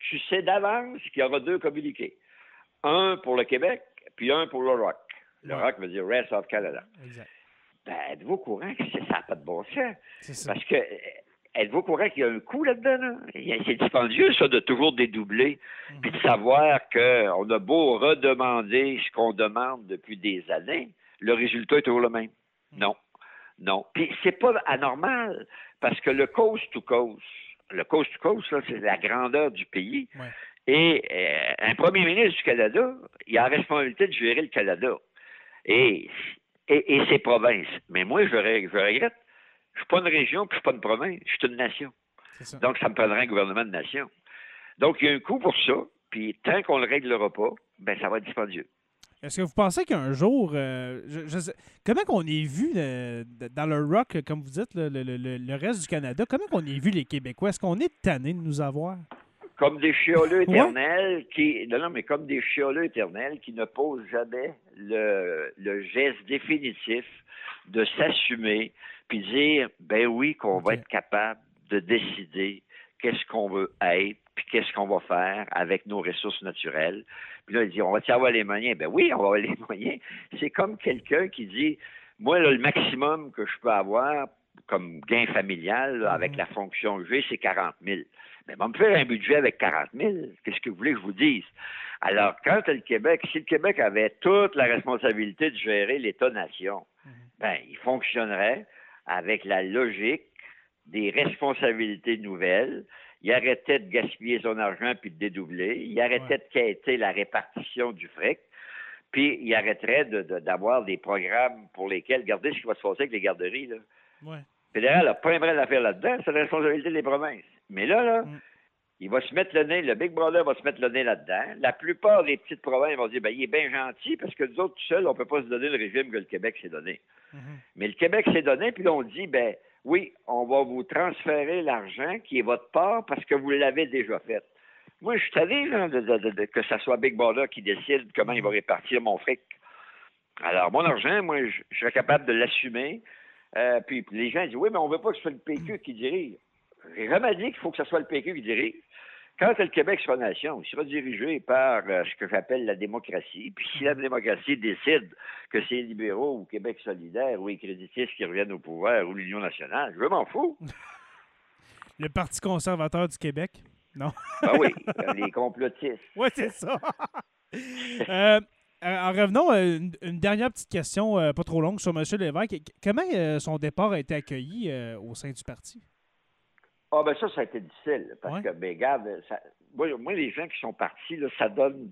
tu sais d'avance qu'il y aura deux communiqués. Un pour le Québec, puis un pour le ROC. Le ROC veut dire Rest of Canada. Exact. Ben, êtes-vous au courant que ça n'a pas de bon sens? Parce que êtes-vous au courant qu'il y a un coût là-dedans? C'est dispendieux, ça, de toujours dédoubler, mhm. puis de savoir qu'on a beau redemander ce qu'on demande depuis des années, le résultat est toujours le même. Mhm. Non. Non. Puis c'est pas anormal, parce que le coast to coast, le coast to coast, c'est la grandeur du pays. Et euh, un premier ministre du Canada, il a la responsabilité de gérer le Canada et, et, ses provinces. Mais moi, je, je regrette, je suis pas une région, puis je suis pas une province, je suis une nation. Donc, ça me prendrait un gouvernement de nation. Donc, il y a un coût pour ça, puis tant qu'on ne le réglera pas, ben ça va être dispendieux. Est-ce que vous pensez qu'un jour, euh, comment qu'on est vu dans le rock, comme vous dites, le, reste du Canada, comment qu'on est vu les Québécois? Est-ce qu'on est tanné de nous avoir? Comme des chioleux éternels qui. Non, non, mais comme des chioleux éternels qui ne posent jamais le, geste définitif de s'assumer puis dire ben oui, qu'on va être capable de décider qu'est-ce qu'on veut être, puis qu'est-ce qu'on va faire avec nos ressources naturelles? Puis là, il dit, on va-tu avoir les moyens? Ben oui, on va avoir les moyens. C'est comme quelqu'un qui dit, moi, le maximum que je peux avoir comme gain familial avec mhm. la fonction que j'ai, c'est 40 000. Mais va me faire un budget avec 40 000. Qu'est-ce que vous voulez que je vous dise? Alors, quand le Québec, si le Québec avait toute la responsabilité de gérer l'État-nation, mhm. ben, il fonctionnerait avec la logique des responsabilités nouvelles. Il arrêtait de gaspiller son argent puis de dédoubler. Il arrêtait de quêter la répartition du fric. Puis il arrêterait d'avoir des programmes pour lesquels, regardez ce qui va se passer avec les garderies. Là. Ouais. Le fédéral n'a pas un brin d'affaires là-dedans, c'est la responsabilité des provinces. Mais là, là, mm. il va se mettre le nez, le Big Brother va se mettre le nez là-dedans. La plupart des petites provinces vont dire, ben, il est bien gentil parce que nous autres, tout seuls, on ne peut pas se donner le régime que le Québec s'est donné. Mm-hmm. Mais le Québec s'est donné, puis là, on dit, ben, oui, on va vous transférer l'argent qui est votre part parce que vous l'avez déjà fait. Moi, je suis allé que ce soit Big Brother qui décide comment il va répartir mon fric. Alors, mon argent, moi, je, serais capable de l'assumer. Euh, puis, les gens disent Oui, mais on ne veut pas que ce soit le PQ qui dirige. J'ai jamais dit qu'il faut que ce soit le PQ qui dirige. Quand le Québec sera nation, il sera dirigé par euh, ce que j'appelle la démocratie. Puis si la démocratie décide que c'est les libéraux ou Québec solidaire ou les créditistes qui reviennent au pouvoir ou l'Union nationale, je m'en fous. Le Parti conservateur du Québec? Non. ah oui, les complotistes. Oui, c'est ça. Euh, en revenant, euh, une, dernière petite question, pas trop longue, sur M. Lévesque. Comment son départ a été accueilli au sein du parti? Ah, ben ça, ça a été difficile. Parce que, ben, regarde, moi, les gens qui sont partis, là, ça donne.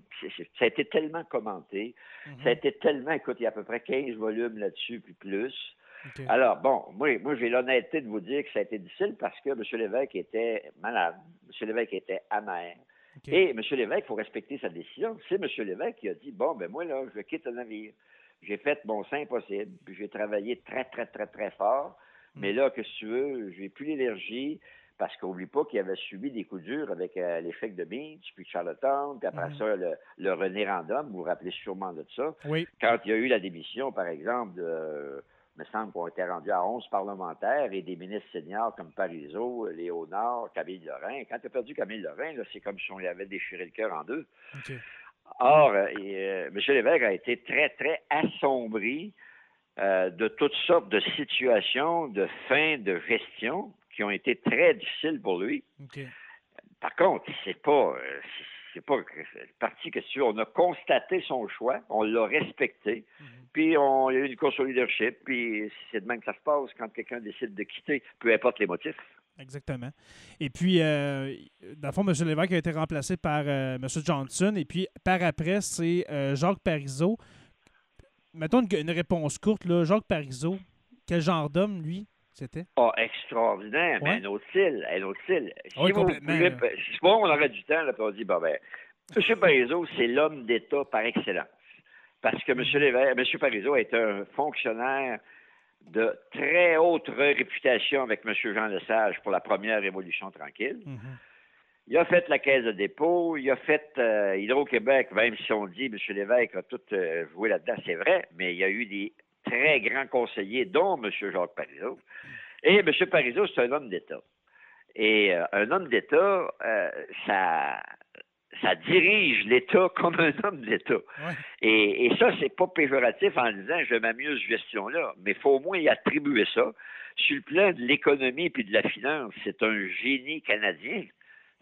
Ça a été tellement commenté. Ça a mhm. été tellement. Écoute, il y a à peu près 15 volumes là-dessus, puis plus. Alors, bon, moi, moi j'ai l'honnêteté de vous dire que ça a été difficile parce que M. Lévesque était malade. M. Lévesque était amer. Et M. Lévesque, il faut respecter sa décision. C'est M. Lévesque qui a dit Bon, ben moi, là, je quitte le navire. J'ai fait mon sein possible, puis j'ai travaillé très, très, très, très fort. Mais mhm. là, que tu veux, j'ai plus l'énergie parce qu'on n'oublie pas qu'il avait subi des coups durs avec euh, l'échec de Beach, puis Charlottetown, puis après mhm. ça, le, le René-Random, vous vous rappelez sûrement de ça. Oui. Quand il y a eu la démission, par exemple, de, me semble qu'on était rendu à 11 parlementaires et des ministres seniors comme Parizeau, Léonard, Camille Lorrain. Quand tu as perdu Camille Lorrain, c'est comme si on lui avait déchiré le cœur en deux. Or, euh, euh, M. Lévesque a été très, très assombri de toutes sortes de situations de fin de gestion qui ont été très difficiles pour lui. Par contre, c'est pas, euh, c'est pas le parti que tu On a constaté son choix, on l'a respecté, mhm. puis on, il y a eu une course au leadership, puis c'est de même que ça se passe quand quelqu'un décide de quitter, peu importe les motifs. Exactement. Et puis, euh, dans le fond, M. Lévesque a été remplacé par euh, M. Johnson, et puis par après, c'est Jacques Parizeau. Mettons une, une, réponse courte, là. Jacques Parizeau, quel genre d'homme, lui? C'était? Ah, extraordinaire, mais un autre style, un autre style. Si oui, vous on aurait du temps, là, puis on dit, bon, ben, M. Parizeau, c'est l'homme d'État par excellence. Parce que M. Lévesque, M. Parizeau est un fonctionnaire de très haute réputation avec M. Jean Lesage pour la première Révolution tranquille. Mm-hmm. Il a fait la caisse de dépôt, il a fait euh, Hydro-Québec, même si on dit M. Lévesque a tout euh, joué là-dedans, c'est vrai, mais il y a eu des très grands conseillers, dont M. Jacques Parizeau. Et M. Parizeau, c'est un homme d'État. Et euh, un homme d'État, euh, ça, ça dirige l'État comme un homme d'État. Et, et, ça, c'est pas péjoratif en disant je m'amuse gestion-là, mais il faut au moins y attribuer ça. Sur le plan de l'économie et de la finance, c'est un génie canadien.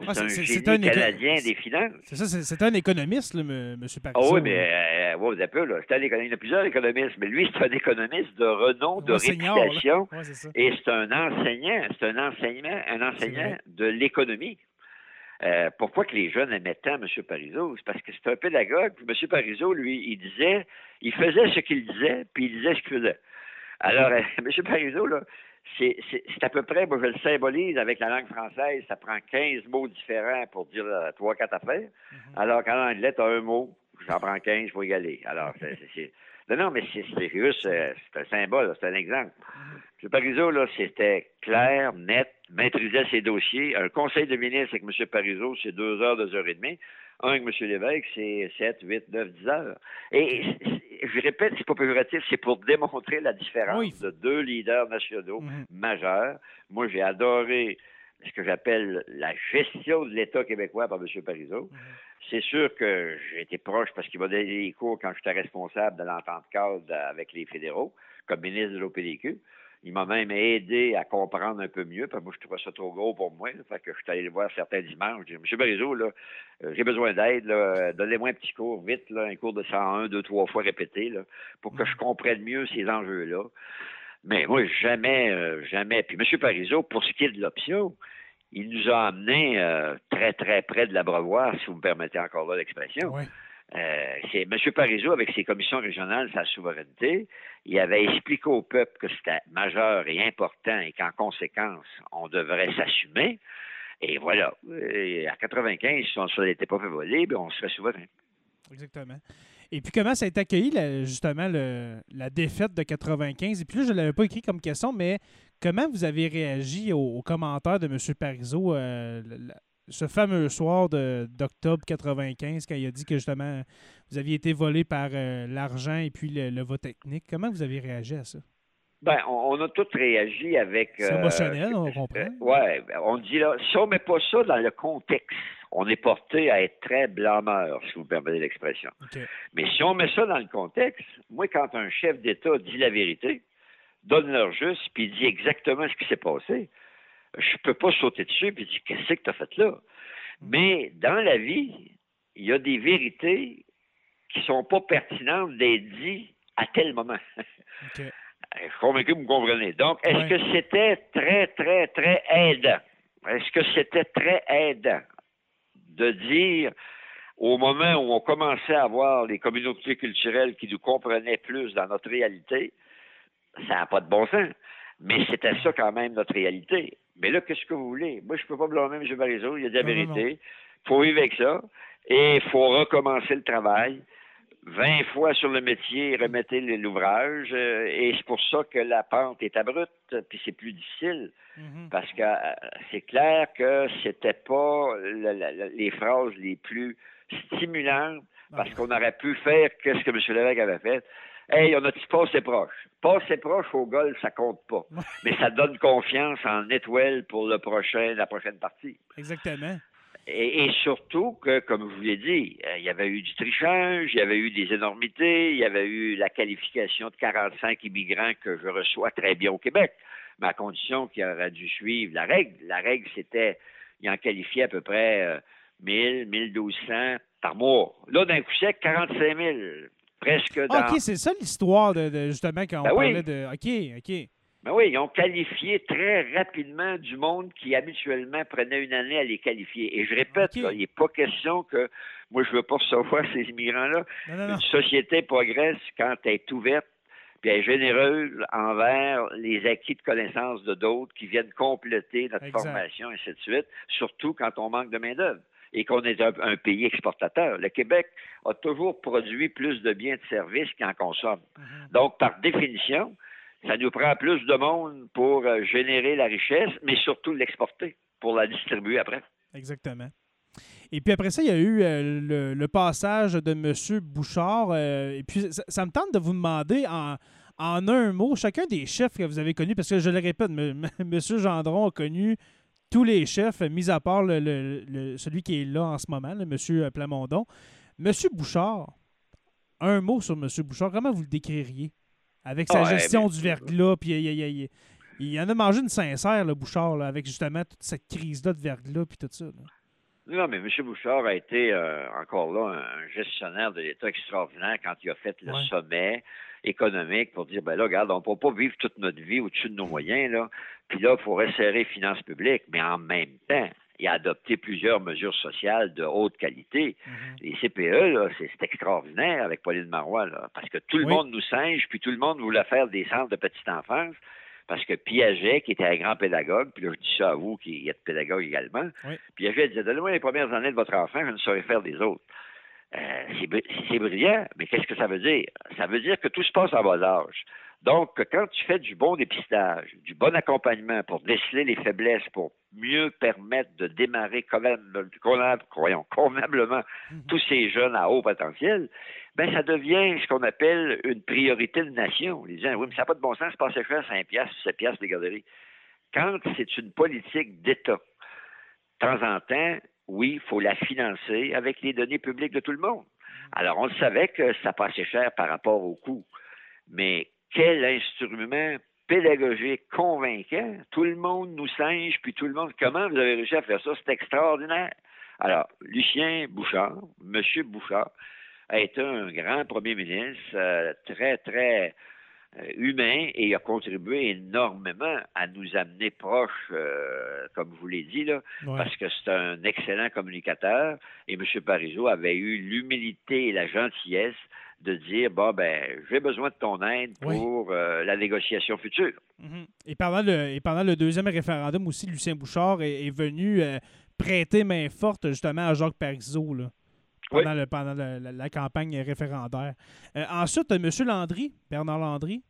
Ah, c'est un, Canadien des finances. C'est ça, c'est un économiste, là, M. Parizeau. Ah oui, mais euh, ouais, vous peu, là. Un il y a plusieurs économistes, mais lui, c'est un économiste de renom, de réputation. et c'est un enseignant, c'est un enseignement, un enseignant de l'économie. Euh, pourquoi que les jeunes aimaient tant M. Parizeau? C'est parce que c'est un pédagogue. Puis M. Parizeau, lui, il disait, il faisait ce qu'il disait, puis il disait ce qu'il faisait. Alors, euh, M. Parizeau, là, c'est à peu près, moi je le symbolise avec la langue française, ça prend 15 mots différents pour dire euh, trois, quatre affaires. Mhm. Alors qu'en anglais, tu as un mot, j'en prends 15 pour y aller. Alors, c'est. Non, non, mais c'est juste, euh, c'est un symbole, c'est un exemple. M. Parizeau, là, c'était clair, net, maîtrisait ses dossiers. Un conseil de ministre avec M. Parizeau, c'est deux heures, deux heures et demie. Un avec M. Lévesque, c'est 7, 8, 9, 10 heures. Et je répète, c'est pas péjoratif, c'est pour démontrer la différence de deux leaders nationaux mhm. majeurs. Moi, j'ai adoré ce que j'appelle la gestion de l'État québécois par M. Parizeau. Mhm. C'est sûr que j'ai été proche parce qu'il m'a donné les cours quand j'étais responsable de l'entente cadre avec les fédéraux, comme ministre de l'OPDQ. Il m'a même aidé à comprendre un peu mieux, parce que moi, je trouvais ça trop gros pour moi. fait que je suis allé le voir certains dimanches. J'ai dit, Monsieur Barizo, là, euh, j'ai besoin d'aide. Donnez-moi un petit cours, vite, là, un cours de 101, deux, trois fois répété, là, pour que je comprenne mieux ces enjeux-là. Mais moi, jamais, euh, jamais. Puis M. Parizeau, pour ce qui est de l'option, il nous a amenés euh, très, très près de l'abreuvoir, si vous me permettez encore là l'expression. Euh, c'est M. Parizeau, avec ses commissions régionales, sa souveraineté, il avait expliqué au peuple que c'était majeur et important et qu'en conséquence, on devrait s'assumer. Et voilà. à 95, si on ne s'était pas fait voler, bien, on serait souverain. Exactement. Et puis, comment ça a été accueilli, justement, la défaite de 95? Et puis là, je ne l'avais pas écrit comme question, mais comment vous avez réagi aux, commentaires de M. Parizeau euh, ce fameux soir d'octobre 95, quand il a dit que, justement, vous aviez été volé par euh, l'argent et puis le, vote technique? Comment vous avez réagi à ça? Ben, on, a tous réagi avec. C'est émotionnel, on comprend. oui, ben, on dit là, si on ne met pas ça dans le contexte on est porté à être très blâmeur, si vous permettez l'expression. Mais si on met ça dans le contexte, moi, quand un chef d'État dit la vérité, donne leur juste, puis dit exactement ce qui s'est passé, je peux pas sauter dessus et dire qu'est-ce que tu as fait là? Mais dans la vie, il y a des vérités qui sont pas pertinentes d'être dites à tel moment. Je suis convaincu que vous me comprenez. Donc, est-ce que c'était très, très, très aidant? Est-ce que c'était très aidant? de dire au moment où on commençait à avoir les communautés culturelles qui nous comprenaient plus dans notre réalité, ça n'a pas de bon sens. Mais c'était ça quand même notre réalité. Mais là, qu'est-ce que vous voulez? Moi, je ne peux pas blâmer M. Barizo, il y a de la vérité. Il faut vivre avec ça. Et il faut recommencer le travail. 20 fois sur le métier, remettez l'ouvrage. Euh, et c'est pour ça que la pente est abrupte, puis c'est plus difficile. Mhm. Parce que euh, c'est clair que c'était pas les phrases les plus stimulantes, parce qu'on aurait pu faire ce que M. Lévesque avait fait. Hey, on a dit passé proche. Passer proche au golf, ça compte pas. Mais ça donne confiance en étoile pour le prochain, la prochaine partie. Exactement. Et, surtout que, comme je vous l'ai dit, euh, il y avait eu du trichage, il y avait eu des énormités, il y avait eu la qualification de 45 immigrants que je reçois très bien au Québec, mais à condition qu'il aurait dû suivre la règle. La règle, c'était, il en qualifiait à peu près 1000, euh, 1200 par mois. Là, d'un coup sec, 45 000. Presque dans... OK, c'est ça l'histoire de, justement quand on ben parlait de. OK, OK. Ben oui, ils ont qualifié très rapidement du monde qui habituellement prenait une année à les qualifier. Et je répète, il n'est pas question que moi je veux pas recevoir ces immigrants-là. Une société progresse quand elle est ouverte puis elle est généreuse envers les acquis de connaissances de d'autres qui viennent compléter notre formation, et ainsi de suite, surtout quand on manque de main-d'œuvre et qu'on est un, pays exportateur. Le Québec a toujours produit plus de biens et de services qu'il en consomme. Mhm. Donc, par définition, ça nous prend plus de monde pour euh, générer la richesse, mais surtout l'exporter pour la distribuer après. Exactement. Et puis après ça, il y a eu euh, le, passage de M. Bouchard. Euh, et puis ça, me tente de vous demander en, un mot, chacun des chefs que vous avez connus, parce que je le répète, M. Gendron a connu tous les chefs, mis à part celui qui est là en ce moment, M. Plamondon. M. Bouchard, un mot sur M. Bouchard, comment vous le décririez? Avec sa gestion du verglas, puis il, en a mangé une sincère, le Bouchard, avec justement toute cette crise-là de verglas, puis tout ça. Non, mais M. Bouchard a été euh, encore là un gestionnaire de l'État extraordinaire quand il a fait le sommet économique pour dire ben là, regarde, on ne peut pas vivre toute notre vie au-dessus de nos moyens, là. Puis là, il faut resserrer les finances publiques, mais en même temps, il a adopté plusieurs mesures sociales de haute qualité. Mm-hmm. Les CPE, là, c'est, extraordinaire avec Pauline Marois, là, parce que tout le monde nous singe, puis tout le monde voulait faire des centres de petite enfance. Parce que Piaget, qui était un grand pédagogue, puis là, je dis ça à vous, qui êtes pédagogue également, Piaget disait Donnez-moi les premières années de votre enfant, je ne saurais faire des autres. Euh, c'est brillant, mais qu'est-ce que ça veut dire? Ça veut dire que tout se passe à bas âge. Donc, quand tu fais du bon dépistage, du bon accompagnement pour déceler les faiblesses, pour mieux permettre de démarrer convenablement mhm. tous ces jeunes à haut potentiel, ben ça devient ce qu'on appelle une priorité de nation. Les gens, oui, mais ça n'a pas de bon sens, passer faire 5 piastres, 7 piastres les garderies. Quand c'est une politique d'État, de temps en temps, oui, il faut la financer avec les données publiques de tout le monde. Alors, on savait que ça passait cher par rapport au coût. Mais quel instrument pédagogique convaincant. Tout le monde nous singe, puis tout le monde, comment vous avez réussi à faire ça? C'est extraordinaire. Alors, Lucien Bouchard, Monsieur Bouchard, a été un grand premier ministre, euh, très, très euh, humain et il a contribué énormément à nous amener proches, euh, comme je vous l'ai dit, là, parce que c'est un excellent communicateur et M. Parizeau avait eu l'humilité et la gentillesse de dire bon ben j'ai besoin de ton aide pour la négociation future. Mm-hmm. Et pendant le et pendant le deuxième référendum aussi, Lucien Bouchard est, venu prêter main forte justement à Jacques Parizeau là pendant, le, pendant la, campagne référendaire. Euh, ensuite, M. Landry, Bernard Landry.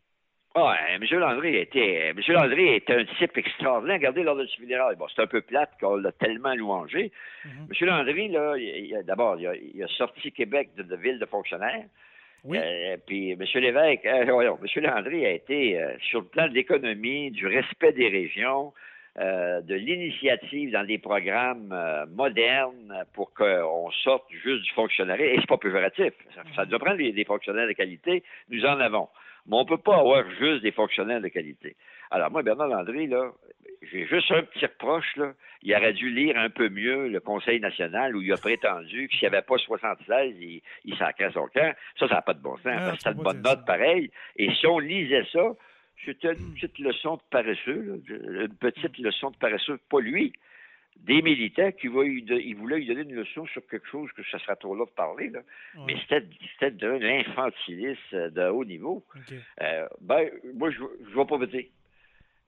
Ah, M. Landry était, M. Landry était un type extraordinaire. Regardez lors de ce funérail. Bon, c'est un peu plate qu'on l'a tellement louangé. Mhm. M. Landry, là, d'abord, il, a sorti Québec de, ville de fonctionnaires. Oui. Euh, puis M. Lévesque, euh, M. Landry a été sur le plan de l'économie, du respect des régions, euh, de l'initiative dans des programmes euh, modernes pour qu'on sorte juste du fonctionnariat. Et c'est pas péjoratif. Ça, ça doit prendre des, fonctionnaires de qualité. Nous en avons. Mais on ne peut pas avoir juste des fonctionnaires de qualité. Alors, moi, Bernard Landry, là, j'ai juste un petit reproche, là. Il aurait dû lire un peu mieux le Conseil national où il a prétendu que s'il n'y avait pas 76, il, il sacrait son camp. Ça, ça n'a pas de bon sens. Ah, c'est une bonne note pareil. Et si on lisait ça, c'était une petite leçon de paresseux, une petite leçon de paresseux, pas lui, des militants qui voulaient lui donner une leçon sur quelque chose que ça serait trop là de parler. Mais c'était d'un infantilisme de haut niveau. Euh, ben, moi, je ne vais pas dire.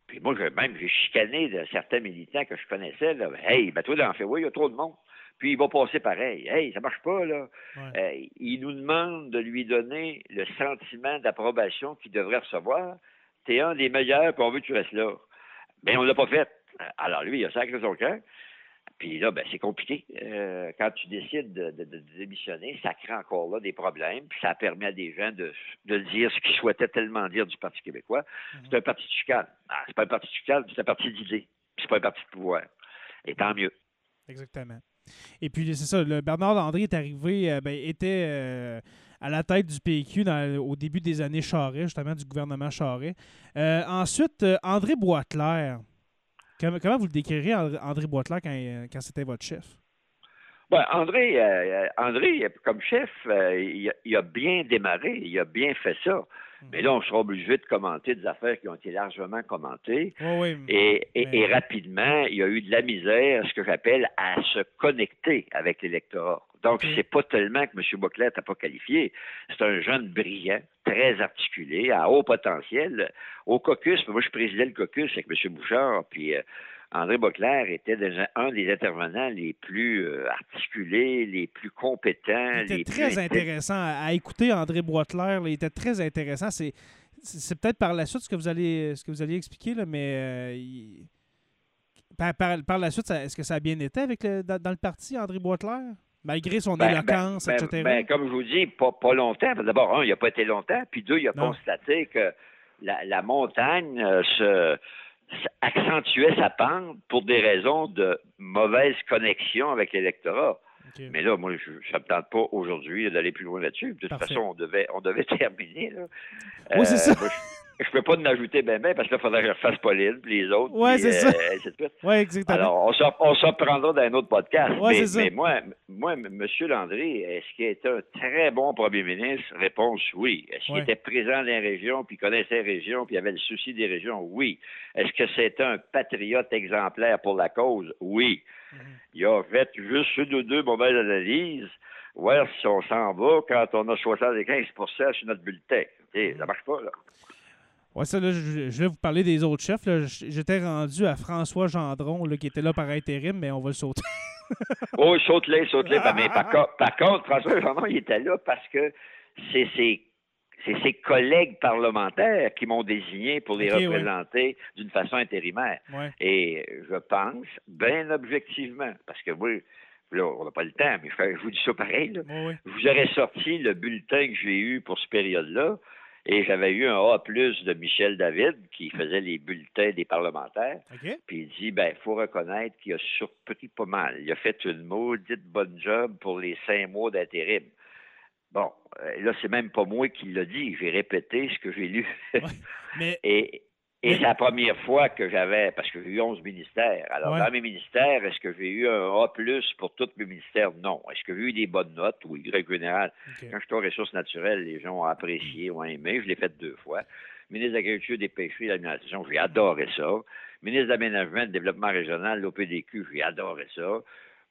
Puis moi, même, j'ai chicané de certains militants que je connaissais. Là. Hey, ben toi, dans fait, oui, il y a trop de monde. Puis il va passer pareil. Hey, ça marche pas, là. Euh, il nous demande de lui donner le sentiment d'approbation qu'il devrait recevoir t'es un des meilleurs, puis on veut que tu restes là. Mais on l'a pas fait. Alors lui, il a sacré son cœur. Puis là, ben, c'est compliqué. Euh, quand tu décides de, démissionner, ça crée encore là des problèmes, puis ça permet à des gens de, dire ce qu'ils souhaitaient tellement dire du Parti québécois. Mhm. C'est un parti chicane. Ah, c'est pas un parti chicane, c'est un parti d'idées. c'est pas un parti de pouvoir. Et tant mieux. Exactement. Et puis, c'est ça, le Bernard Landry est arrivé, euh, ben, était euh, à la tête du PQ au début des années Charest, justement, du gouvernement Charest. Euh, ensuite, André Boisclair. Comment, vous le décrirez, André Boisclair, quand, c'était votre chef? Ben, André, André, comme chef, il, a, bien démarré, il a bien fait ça. Mais là, on sera obligé de commenter des affaires qui ont été largement commentées. et, rapidement, il y a eu de la misère, ce que j'appelle, à se connecter avec l'électorat. Donc, c'est pas tellement que M. Boclet n'a pas qualifié. C'est un jeune brillant, très articulé, à haut potentiel. Au caucus, moi, je présidais le caucus avec M. Bouchard, puis euh, André Boclair était un des intervenants les plus euh, articulés, les plus compétents. Il était très intéressant à, écouter, André Boitler. Il était très intéressant. C'est, peut-être par la suite ce que vous allez, ce que vous allez expliquer, là, mais euh, par, la suite, est-ce que ça a bien été avec dans, le parti, André Boitler? Malgré son ben, ben, éloquence, ben, etc. comme je vous dis, pas, pas longtemps. D'abord, un, il n'a pas été longtemps. Puis deux, il a constaté que la, montagne euh, se accentuait sa pente pour des raisons de mauvaise connexion avec l'électorat. Mais là, moi, je ne me tente pas aujourd'hui d'aller plus loin là-dessus. De toute façon, on devait, on devait terminer. Là. Oui, c'est euh, ça je peux pas en ajouter ben ben parce qu'il faudrait que je refasse Pauline puis les autres. Oui, c'est ça. Euh, oui, exactement. Alors, on s'en prendra dans un autre podcast. mais, mais moi, moi, M. Landry, est-ce qu'il était un très bon premier ministre? Réponse oui. Est-ce qu'il était présent dans les régions, puis connaissait les régions, puis avait le souci des régions? Oui. Est-ce que c'était un patriote exemplaire pour la cause? Oui. Mhm. Il a fait juste une ou deux mauvaises analyses. Ouais, si on s'en va quand on a 75% sur notre bulletin. Ça Ça marche pas, là. Oui, ça, là, je, vais vous parler des autres chefs. J'étais rendu à François Gendron, là, qui était là par intérim, mais on va le sauter. oh, saute-les, saute-les. mais par, contre, François Gendron, il était là parce que c'est ses, collègues parlementaires qui m'ont désigné pour les représenter d'une façon intérimaire. Et je pense, bien objectivement, parce que moi, là, on n'a pas le temps, mais je vous dis ça pareil, je vous aurais sorti le bulletin que j'ai eu pour cette période-là. Et j'avais eu un A plus de Michel David qui faisait les bulletins des parlementaires. Puis il dit ben, il faut reconnaître qu'il a surpris pas mal. Il a fait une maudite bonne job pour les cinq mois d'intérim. Bon, euh, là, c'est même pas moi qui l'a dit. J'ai répété ce que j'ai lu. mais... Et Et c'est la première fois que j'avais, parce que j'ai eu 11 ministères. Alors, dans mes ministères, est-ce que j'ai eu un A pour tous mes ministères? Non. Est-ce que j'ai eu des bonnes notes? Oui, règle générale. Quand je suis aux ressources naturelles, les gens ont apprécié, ont aimé. Je l'ai fait deux fois. Ministre de l'Agriculture, des Pêcheries et de l'Administration, j'ai adoré ça. Ministre de l'Aménagement et de Développement Régional, l'OPDQ, j'ai adoré ça.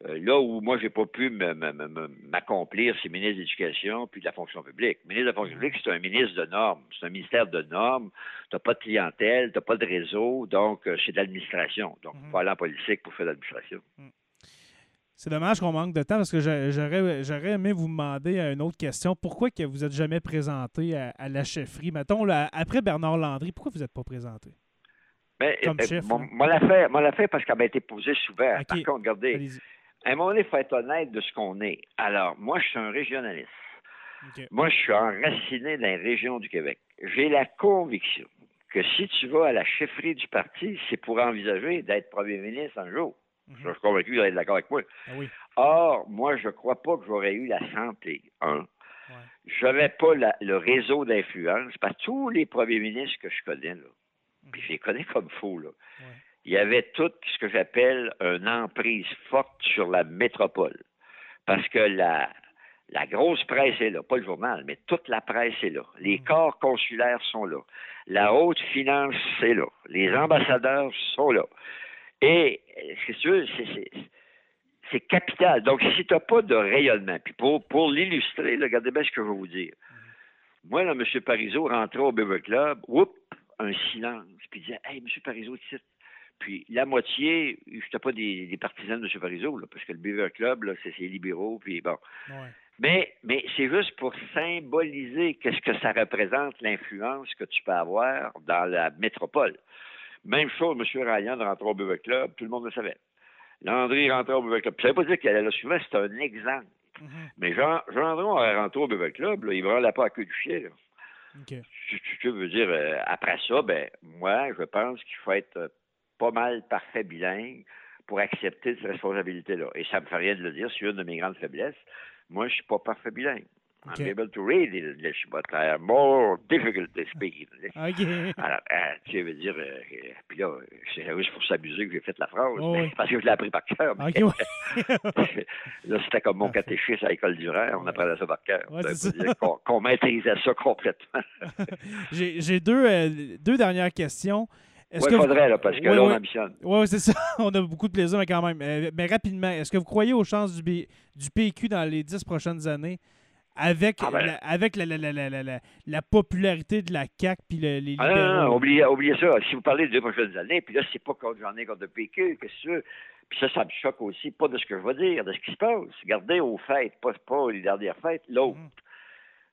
Euh, là où moi, j'ai pas pu m'accomplir, c'est ministre de l'Éducation puis de la fonction publique. Ministre de la fonction publique, c'est un ministre de normes. C'est un ministère de normes. Tu n'as pas de clientèle, tu n'as pas de réseau, donc euh, c'est de l'administration. Donc, il faut mhm. aller en politique pour faire de l'administration. Mhm. C'est dommage qu'on manque de temps parce que j'aurais aimé vous demander une autre question. Pourquoi que vous n'êtes jamais présenté à, la chefferie? Mettons, après Bernard Landry, pourquoi vous n'êtes pas présenté? Ben, Comme euh, chef. Moi, l'a fait, parce qu'elle m'a été posée souvent. Par contre, regardez, à un moment donné, il faut être honnête de ce qu'on est. Alors, moi, je suis un régionaliste. Moi, je suis enraciné dans les régions du Québec. J'ai la conviction que si tu vas à la chefferie du parti, c'est pour envisager d'être premier ministre un jour. Mhm. Je suis convaincu que vous êtes d'accord avec moi. Ah oui. Or, moi, je ne crois pas que j'aurais eu la santé. Je n'avais pas le réseau d'influence, parce que tous les premiers ministres que je connais, là, mhm. puis je les connais comme faux, là, il y avait tout ce que j'appelle une emprise forte sur la métropole. Parce que la, la grosse presse est là, pas le journal, mais toute la presse est là. Les mm. corps consulaires sont là. La haute finance est là. Les mm. ambassadeurs sont là. Et c'est sûr, c'est capital. Donc, si tu n'as pas de rayonnement, puis pour, pour l'illustrer, regardez bien ce que je vais vous dire. Mm. Moi, là, M. Parizeau rentrait au Beaver Club, whoop, un silence, puis il disait Hey, M. Parizeau, puis la moitié, je n'étais pas des, partisans de M. Parizeau, là, parce que le Beaver Club, c'est les libéraux, puis bon. Mais, mais c'est juste pour symboliser qu'est-ce que ça représente l'influence que tu peux avoir dans la métropole. Même chose, M. Ryan rentrait au Beaver Club, tout le monde le savait. Landry rentrait au Beaver Club. Ça ne veut pas dire qu'elle allait là souvent, c'est un exemple. Mm-hmm. Mais Jean, Jean rentré au Beaver Club, là, il ne la pas à queue du chien. Tu, veux dire, euh, après ça, ben moi, je pense qu'il faut être euh, pas mal parfait bilingue pour accepter cette responsabilité-là. Et ça me fait rien de le dire, c'est une de mes grandes faiblesses. Moi, je suis pas parfait bilingue. Okay. I'm able to read English, but I am more difficult to speak English. Alors, euh, tu veux dire, euh, puis là, c'est juste pour s'amuser que j'ai fait la phrase, oh, parce que je l'ai appris par cœur. là, c'était comme mon catéchisme à l'école du Rhin, on apprenait ça par cœur. Qu'on maîtrisait ça complètement. j'ai deux, euh, deux dernières questions. Oui, il faudrait, là, parce que là, on ambitionne. Oui, c'est ça. on a beaucoup de plaisir, mais quand même. Euh, mais rapidement, est-ce que vous croyez aux chances du, du PQ dans les dix prochaines années avec, ah, ben. la, avec la, la, la, popularité de la CAQ puis les libéraux? Ah, non, non, oubliez, oubliez, ça. Si vous parlez des deux prochaines années, puis là, c'est pas contre j'en ai contre le PQ, qu'est-ce que Puis ça, ça me choque aussi, pas de ce que je veux dire, de ce qui se passe. Regardez aux fêtes, pas, pas les dernières fêtes, l'autre. Mm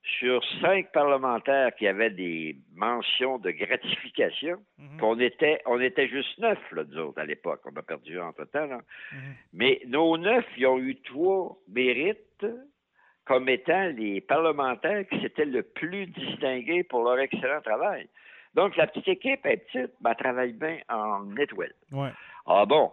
sur cinq parlementaires qui avaient des mentions de gratification, mhm. on, était, on était juste neuf, là, nous autres, à l'époque. On a perdu entre-temps. Mhm. Mais nos neuf, ils ont eu trois mérites comme étant les parlementaires qui s'étaient le plus distingués pour leur excellent travail. Donc, la petite équipe est petite, mais elle travaille bien en étoile. Ah bon?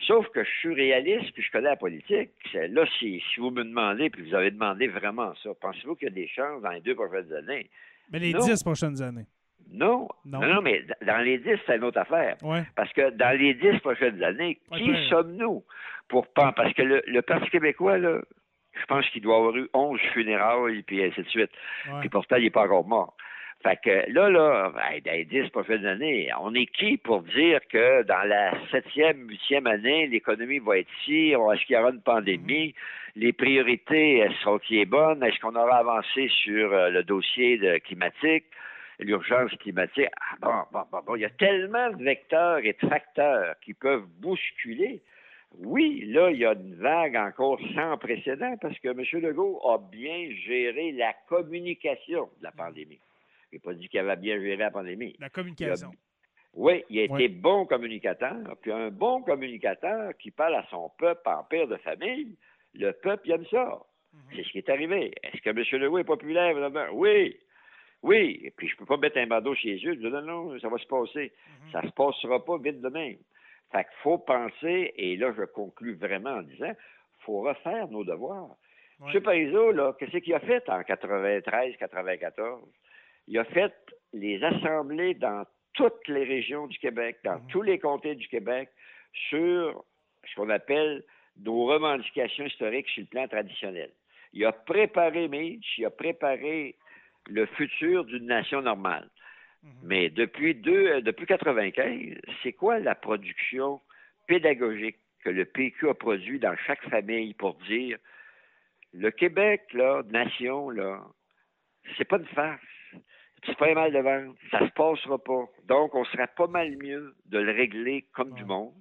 Sauf que je suis réaliste puis je connais la politique. Là, si, vous me demandez, puis vous avez demandé vraiment ça, pensez-vous qu'il y a des chances dans les deux prochaines années? Mais les dix prochaines années. Non. non. Non, mais dans les dix, c'est une autre affaire. Parce que dans les dix prochaines années, qui sommes-nous pour Parce que le, Parti québécois, là, je pense qu'il doit avoir eu onze funérailles, puis ainsi de suite. Puis pourtant, il n'est pas encore mort. Fait que là, là, ben, dans les dix prochaines années, on est qui pour dire que dans la septième, huitième année, l'économie va être si, est-ce qu'il y aura une pandémie, les priorités sont-ils bonnes, est-ce qu'on aura avancé sur euh, le dossier climatique, l'urgence climatique? Ah, bon, bon, bon, bon, il y a tellement de vecteurs et de facteurs qui peuvent bousculer. Oui, là, il y a une vague encore sans précédent parce que M. Legault a bien géré la communication de la pandémie. Je n'ai pas dit qu'il avait bien géré la pandémie. La communication. oui, il a été bon communicateur. Puis un bon communicateur qui parle à son peuple en père de famille, le peuple aime ça. Mhm. C'est ce qui est arrivé. Est-ce que M. Legault est populaire? Oui. Oui. Et puis je ne peux pas mettre un bandeau chez les yeux. Je dis non, non, ça va se passer. Mhm. Ça ne se passera pas vite de même. Fait qu'il faut penser, et là je conclus vraiment en disant, il faut refaire nos devoirs. M. Parizeau, là, qu'est-ce qu'il a fait en 93, 94? Il a fait les assemblées dans toutes les régions du Québec, dans Mhm. tous les comtés du Québec, sur ce qu'on appelle nos revendications historiques sur le plan traditionnel. Il a préparé Mitch, il a préparé le futur d'une nation normale. Mhm. Mais depuis, deux, euh, depuis 95, c'est quoi la production pédagogique que le PQ a produit dans chaque famille pour dire le Québec, là, nation, là, c'est pas une farce. C'est pas mal de ventre. Ça se passera pas. Donc, on serait pas mal mieux de le régler comme du monde,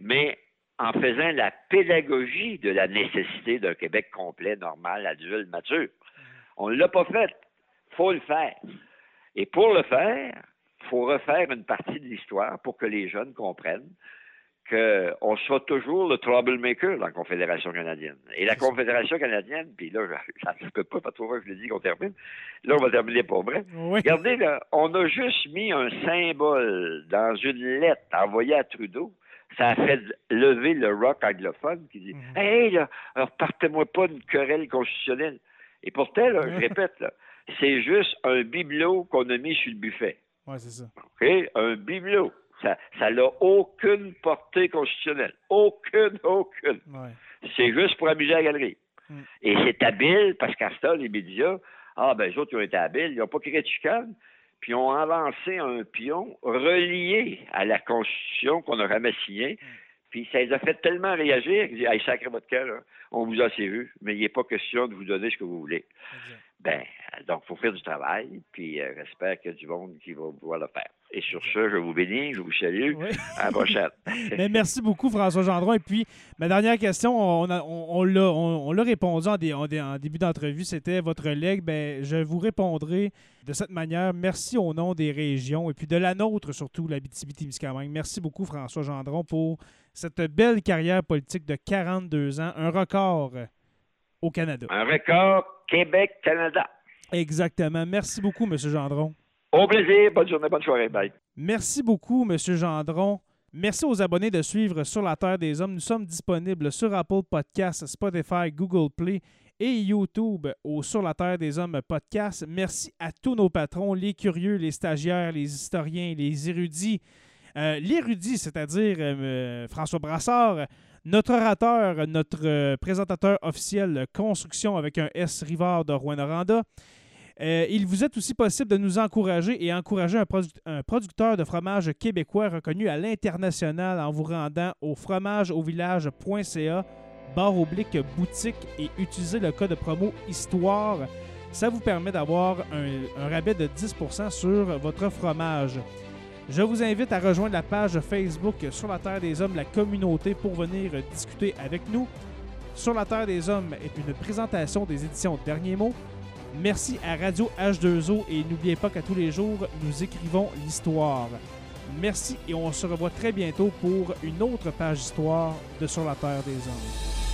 mais en faisant la pédagogie de la nécessité d'un Québec complet, normal, adulte, mature. On l'a pas fait. faut le faire. Et pour le faire, faut refaire une partie de l'histoire pour que les jeunes comprennent qu'on sera toujours le troublemaker dans la Confédération canadienne. Et la Confédération canadienne, puis là, ça ne se peut pas, pas trop que je le dis qu'on termine. Là, on va terminer pour vrai. Oui. Regardez, là, on a juste mis un symbole dans une lettre envoyée à Trudeau. Ça a fait lever le rock anglophone qui dit. Hey, là, alors partez-moi pas d'une querelle constitutionnelle. Et pourtant, là, je répète, c'est juste un bibelot qu'on a mis sur le buffet. Ouais, c'est ça. OK? Un bibelot. Ça ça n'a aucune portée constitutionnelle. Aucune, aucune. Ouais. C'est juste pour amuser la galerie. Mm. Et c'est habile parce qu'à ce temps, les médias, ah ben les autres, ils ont été habiles, ils n'ont pas créé de chicane, puis ils ont avancé un pion relié à la Constitution qu'on a jamais signée. Puis ça les a fait tellement réagir qu'ils disent Hey, sacré votre cœur, on vous a assez vu, mais il n'est pas question de vous donner ce que vous voulez. Exact. Ben, donc, il faut faire du travail, puis euh, j'espère qu'il y a du monde qui va pouvoir le faire. Et sur ce, je vous bénis, je vous salue. Oui. À la prochaine. Mais merci beaucoup, François Gendron. Et puis, ma dernière question, on, a- on, on l'a on- on l'a répondu en, dé- en dé- en début d'entrevue, c'était votre legs. Ben, je vous répondrai de cette manière. Merci au nom des régions et puis de la nôtre, surtout, la BTB-Témiscamingue. Merci beaucoup, François Gendron, pour cette belle carrière politique de 42 ans, un record au Canada. Un record Québec-Canada. Exactement. Merci beaucoup, M. Gendron. Au plaisir, bonne journée, bonne soirée. Bye. Merci beaucoup, M. Gendron. Merci aux abonnés de suivre Sur la Terre des Hommes. Nous sommes disponibles sur Apple Podcasts, Spotify, Google Play et YouTube au Sur la Terre des Hommes podcast. Merci à tous nos patrons, les curieux, les stagiaires, les historiens, les érudits. Euh, L'érudit, c'est-à-dire euh, François Brassard, notre orateur, notre euh, présentateur officiel Construction avec un S Rivard de Rouen-Noranda. Euh, il vous est aussi possible de nous encourager et encourager un, produ- un producteur de fromage québécois reconnu à l'international en vous rendant au fromageauvillage.ca barre oblique boutique et utiliser le code promo Histoire. Ça vous permet d'avoir un rabais de 10% sur votre fromage. Je vous invite à rejoindre la page Facebook Sur la Terre des Hommes, la communauté, pour venir discuter avec nous. Sur la Terre des Hommes est une présentation des éditions Dernier Mot. Merci à Radio H2O et n'oubliez pas qu'à tous les jours, nous écrivons l'histoire. Merci et on se revoit très bientôt pour une autre page d'histoire de Sur la Terre des Hommes.